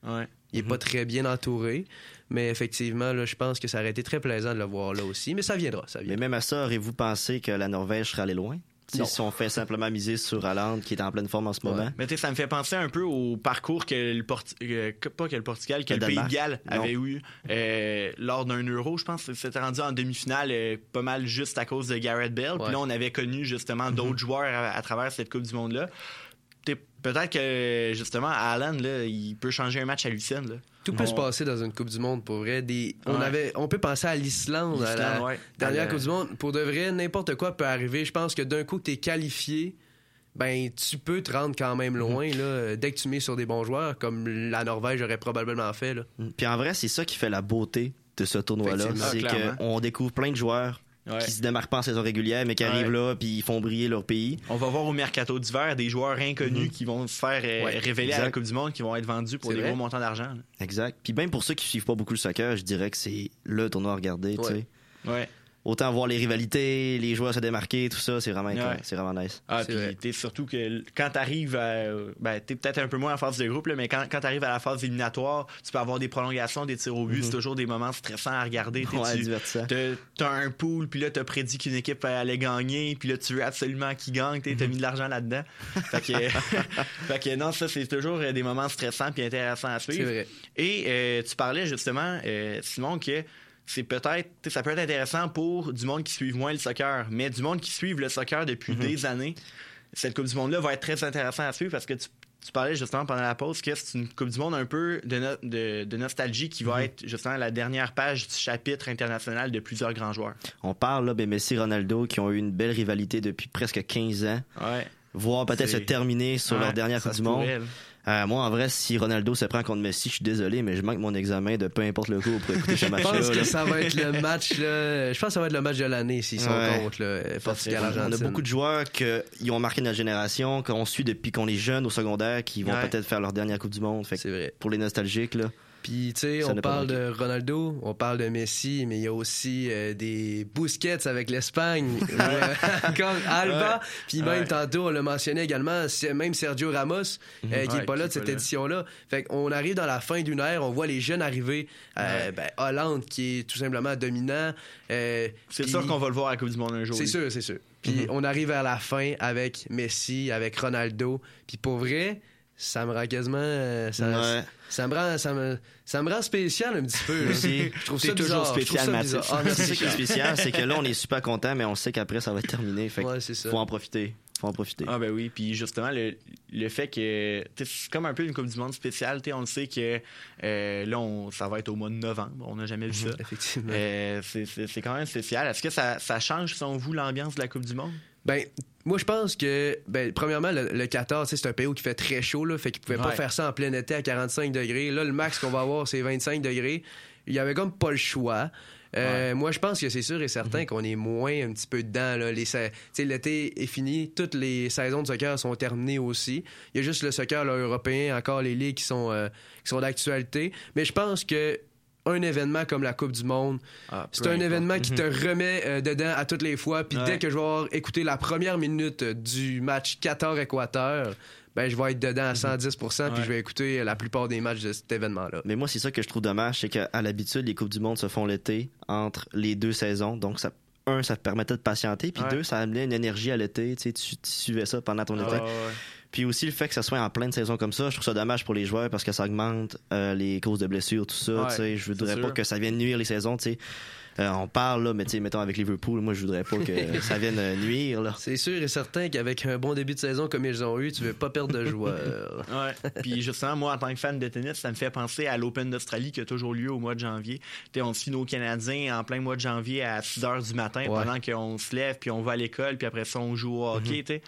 Speaker 7: Ouais.
Speaker 14: il est pas très bien entouré. Mais effectivement, là, je pense que ça aurait été très plaisant de le voir là aussi. Mais ça viendra, ça
Speaker 15: Mais
Speaker 14: viendra.
Speaker 15: même à ça, auriez-vous pensé que la Norvège serait allée loin? Si on fait simplement miser sur Hollande, qui est en pleine forme en ce moment.
Speaker 7: Mais tu sais, ça me fait penser un peu au parcours que le Portu- euh, pas que le Portugal, que
Speaker 15: Le
Speaker 7: le, Pays de. Galles
Speaker 15: Non.
Speaker 7: avait eu euh, lors d'un Euro, je pense. C'était rendu en demi-finale euh, pas mal juste à cause de Garrett Bell. Puis là, on avait connu justement d'autres joueurs à, à travers cette Coupe du Monde-là. T'sais, Peut-être que justement, Alan, là, il peut changer un match à. Là.
Speaker 14: Tout peut se passer dans une Coupe du Monde pour vrai. Des... On,
Speaker 7: Ouais.
Speaker 14: avait... on peut penser à l'Islande, à la
Speaker 7: ouais.
Speaker 14: dernière
Speaker 7: À la-
Speaker 14: Coupe du Monde. Pour de vrai, n'importe quoi peut arriver. Je pense que d'un coup tu es qualifié, ben tu peux te rendre quand même loin
Speaker 7: Mhm.
Speaker 14: là, dès que tu mets sur des bons joueurs, comme la Norvège aurait probablement fait. Là.
Speaker 15: Puis en vrai, c'est ça qui fait la beauté de ce tournoi-là. C'est
Speaker 7: Ah,
Speaker 15: qu'on découvre plein de joueurs
Speaker 7: Ouais.
Speaker 15: qui se démarquent pas en saison régulière, mais qui
Speaker 7: Ouais.
Speaker 15: arrivent là, puis ils font briller leur pays.
Speaker 7: On va voir au mercato d'hiver des joueurs inconnus
Speaker 15: Mhm.
Speaker 7: qui vont se faire euh,
Speaker 15: Ouais,
Speaker 7: révéler à la. Coupe du Monde, qui vont être vendus pour des
Speaker 14: vrai.
Speaker 7: gros montants d'argent.
Speaker 15: Exact. Puis même pour ceux qui suivent pas beaucoup le soccer, je dirais que c'est le tournoi à regarder. tu
Speaker 14: Ouais.
Speaker 15: Autant voir les rivalités, les joueurs se démarquer, tout ça, c'est vraiment,
Speaker 7: Ouais.
Speaker 15: c'est vraiment nice.
Speaker 7: Ah, puis surtout que quand t'arrives à. Ben, t'es peut-être un peu moins en phase de groupe, là, mais quand, quand t'arrives à la phase éliminatoire, tu peux avoir des prolongations, des tirs au but.
Speaker 15: Mhm.
Speaker 7: C'est toujours des moments stressants à regarder.
Speaker 15: Ouais,
Speaker 7: t'as- un pool, puis là, t'as prédit qu'une équipe allait gagner, puis là, tu veux absolument qu'il gagne. T'as mis de l'argent là-dedans. [laughs] fait, que, [laughs] fait que non, ça, c'est toujours euh, des moments stressants puis intéressants à suivre.
Speaker 14: C'est vrai.
Speaker 7: Et euh, tu parlais justement, euh, Simon, que c'est peut-être, ça peut être intéressant pour du monde qui suit moins le soccer, mais du monde qui suit le soccer depuis des années, cette Coupe du Monde-là va être très intéressant à suivre parce que tu, tu parlais justement pendant la pause que c'est une Coupe du Monde un peu de, no- de, de nostalgie qui va être justement la dernière page du chapitre international de plusieurs grands joueurs.
Speaker 15: On parle, là, ben, Messi Ronaldo, qui ont eu une belle rivalité depuis presque 15 ans,
Speaker 7: Ouais.
Speaker 15: voire peut-être se terminer sur leur dernière Coupe du Monde. Euh, moi, en vrai, si Ronaldo se prend contre Messi, je suis désolé, mais je manque mon examen de peu importe le cours pour écouter [laughs] ce
Speaker 14: Je
Speaker 15: match-là.
Speaker 14: pense que
Speaker 15: là.
Speaker 14: ça va être le match. Là, je pense que ça va être le match de l'année s'ils sont
Speaker 15: Ouais.
Speaker 14: contre le
Speaker 15: On a beaucoup de joueurs qui ont marqué notre génération, qu'on suit depuis qu'on est jeune au secondaire, qui vont
Speaker 14: Ouais.
Speaker 15: peut-être faire leur dernière Coupe du Monde. Fait que
Speaker 14: C'est vrai.
Speaker 15: Pour les nostalgiques, là.
Speaker 14: Puis, tu sais, on parle de Ronaldo, on parle de Messi, mais il y a aussi euh, des Busquets avec l'Espagne, [laughs] comme Alba. Puis même
Speaker 7: Ouais.
Speaker 14: tantôt, on l'a mentionné également, même Sergio Ramos, euh, qui
Speaker 7: Ouais,
Speaker 14: est pas là
Speaker 7: qui
Speaker 14: de cette édition-là. Fait qu'on arrive dans la fin d'une ère, on voit les jeunes arriver. Euh, ben, Hollande, qui est tout simplement dominant. euh,
Speaker 7: C'est sûr qu'on va le voir à la Coupe du Monde un jour.
Speaker 14: c'est sûr, c'est sûr. Puis on arrive à la fin avec Messi, avec Ronaldo. Puis pour vrai, ça me rend quasiment. euh, Ça,
Speaker 15: Ouais.
Speaker 14: ça me rend, ça me, ça me rend spécial un petit peu. Je trouve ça
Speaker 7: toujours
Speaker 14: bizarre. je trouve
Speaker 7: spécial,
Speaker 14: bizarre. Ah,
Speaker 15: c'est ça qui est spécial, c'est que là, on est [laughs] super content, mais on sait qu'après, ça va être terminé. Fait
Speaker 14: Ouais, ça.
Speaker 15: faut en profiter. Faut en profiter.
Speaker 7: Ah ben oui, puis justement le, le fait que c'est comme un peu une Coupe du Monde spéciale, on le sait que euh, là on, ça va être au mois de novembre, on n'a jamais vu ça.
Speaker 14: Effectivement.
Speaker 7: Euh, c'est- c'est c'est quand même spécial. Est-ce que ça, ça change selon vous l'ambiance de la Coupe du Monde?
Speaker 14: Ben, moi, je pense que, ben, premièrement, le, le Qatar, c'est un pays où il fait très chaud, là, fait qu'ils pouvaient pas
Speaker 7: Ouais.
Speaker 14: faire ça en plein été à 45 degrés. Là, le max qu'on va avoir, c'est 25 degrés. Il y avait comme pas le choix. Euh, Moi, je pense que c'est sûr et certain qu'on est moins un petit peu dedans. L'été est fini, toutes les saisons de soccer sont terminées aussi. Il y a juste le soccer là, européen, encore les ligues qui sont, euh, qui sont d'actualité. Mais je pense que un événement comme la Coupe du Monde, c'est
Speaker 7: peu
Speaker 14: un événement qui te
Speaker 7: Mhm.
Speaker 14: remet euh, dedans à toutes les fois. Puis
Speaker 7: Ouais.
Speaker 14: dès que je vais avoir écouté la première minute euh, du match Qatar-Équateur, ben, je vais être dedans à 110% puis
Speaker 15: Ouais.
Speaker 14: je vais écouter la plupart des matchs de cet événement-là.
Speaker 15: Mais moi, c'est ça que je trouve dommage, c'est qu'à l'habitude, les Coupes du Monde se font l'été entre les deux saisons. Donc, ça, un, ça te permettait de patienter, puis
Speaker 7: Ouais.
Speaker 15: deux, ça amenait une énergie à l'été. Tu, sais, tu, tu suivais ça pendant ton
Speaker 7: Ah,
Speaker 15: été. Puis aussi, le fait que ça soit en pleine saison comme ça, je trouve ça dommage pour les joueurs parce que ça augmente euh, les causes de blessures, tout ça.
Speaker 14: Ouais,
Speaker 15: tu sais, je voudrais pas que ça vienne nuire les saisons. tu sais. Euh, on parle, là, mais tu sais, mettons avec Liverpool, moi, je voudrais pas que [laughs] ça vienne euh, nuire. Là.
Speaker 14: C'est sûr et certain qu'avec un bon début de saison comme ils ont eu, tu veux pas perdre de joueurs. [laughs]
Speaker 7: Ouais. Puis justement, moi, en tant que fan de tennis, ça me fait penser à l'Open d'Australie qui a toujours lieu au mois de janvier. On suit nos Canadiens en plein mois de janvier à 6 heures du matin
Speaker 14: Ouais.
Speaker 7: pendant qu'on se lève, puis on va à l'école, puis après ça, on joue au hockey, tu sais.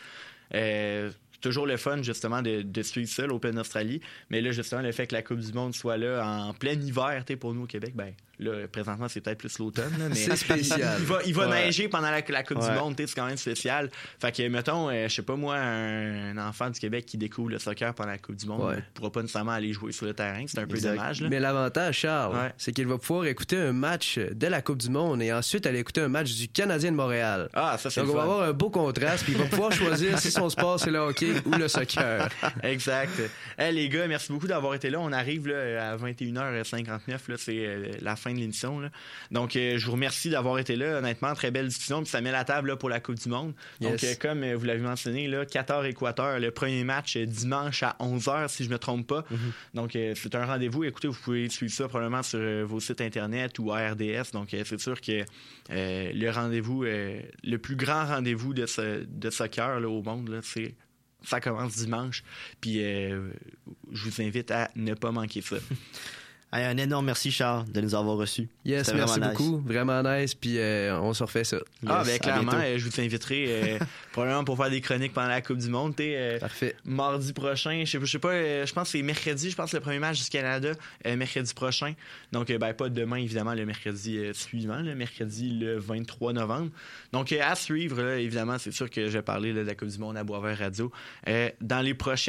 Speaker 7: Euh, c'est toujours le fun, justement, de, de suivre ça, l'Open d'Australie. Mais là, justement, le fait que la Coupe du Monde soit là en plein hiver, pour nous au Québec, ben là, présentement, c'est peut-être plus l'automne. [laughs] mais
Speaker 14: C'est spécial. [laughs]
Speaker 7: Il va, il va
Speaker 14: Ouais.
Speaker 7: neiger pendant la, la Coupe
Speaker 15: Ouais.
Speaker 7: du Monde, c'est quand même spécial. Fait que, mettons, euh, je sais pas moi, un, un enfant du Québec qui découvre le soccer pendant la Coupe du Monde
Speaker 14: Ouais.
Speaker 7: ne pourra pas nécessairement aller jouer sur le terrain. C'est un peu dommage. Là.
Speaker 14: Mais l'avantage, Charles, c'est qu'il va pouvoir écouter un match de la Coupe du Monde et ensuite aller écouter un match du Canadien de Montréal.
Speaker 7: Ah, ça, c'est
Speaker 14: Donc, on va avoir un beau contraste, puis il va pouvoir [laughs] choisir si son sport c'est le hockey ou le soccer.
Speaker 7: Exact. Hey, les gars, merci beaucoup d'avoir été là. On arrive là, à 21h59. Là, c'est euh, la fin de l'émission. Donc, euh, je vous remercie d'avoir été là. Honnêtement, très belle discussion. Puis ça met la table là, pour la Coupe du Monde. Donc, euh, comme euh, vous l'avez mentionné, là, Qatar-Équateur, le premier match dimanche à 11h, si je me trompe pas. Donc, euh, c'est un rendez-vous. Écoutez, vous pouvez suivre ça probablement sur vos sites Internet ou RDS. Donc, c'est sûr que le rendez-vous, le plus grand rendez-vous de, ce, de soccer là, au monde, c'est ça commence dimanche. Puis euh, je vous invite à ne pas manquer ça. [laughs]
Speaker 15: Un énorme merci, Charles, de nous avoir reçus.
Speaker 14: Yes, merci
Speaker 15: vraiment nice.
Speaker 14: beaucoup. Vraiment nice, puis euh, on se refait ça.
Speaker 7: ah,
Speaker 15: Yes,
Speaker 7: ben clairement, euh, je vous inviterai euh, [laughs] probablement pour faire des chroniques pendant la Coupe du Monde. Euh,
Speaker 14: Parfait.
Speaker 7: mardi prochain, je sais, je sais pas, je pense que c'est mercredi, je pense le premier match du Canada, mercredi prochain. Donc, ben, pas demain, évidemment, le mercredi suivant, le mercredi le 23 novembre. Donc, à suivre, là, évidemment, c'est sûr que je vais parler là, de la Coupe du Monde à Boisvert Radio. Dans les prochaines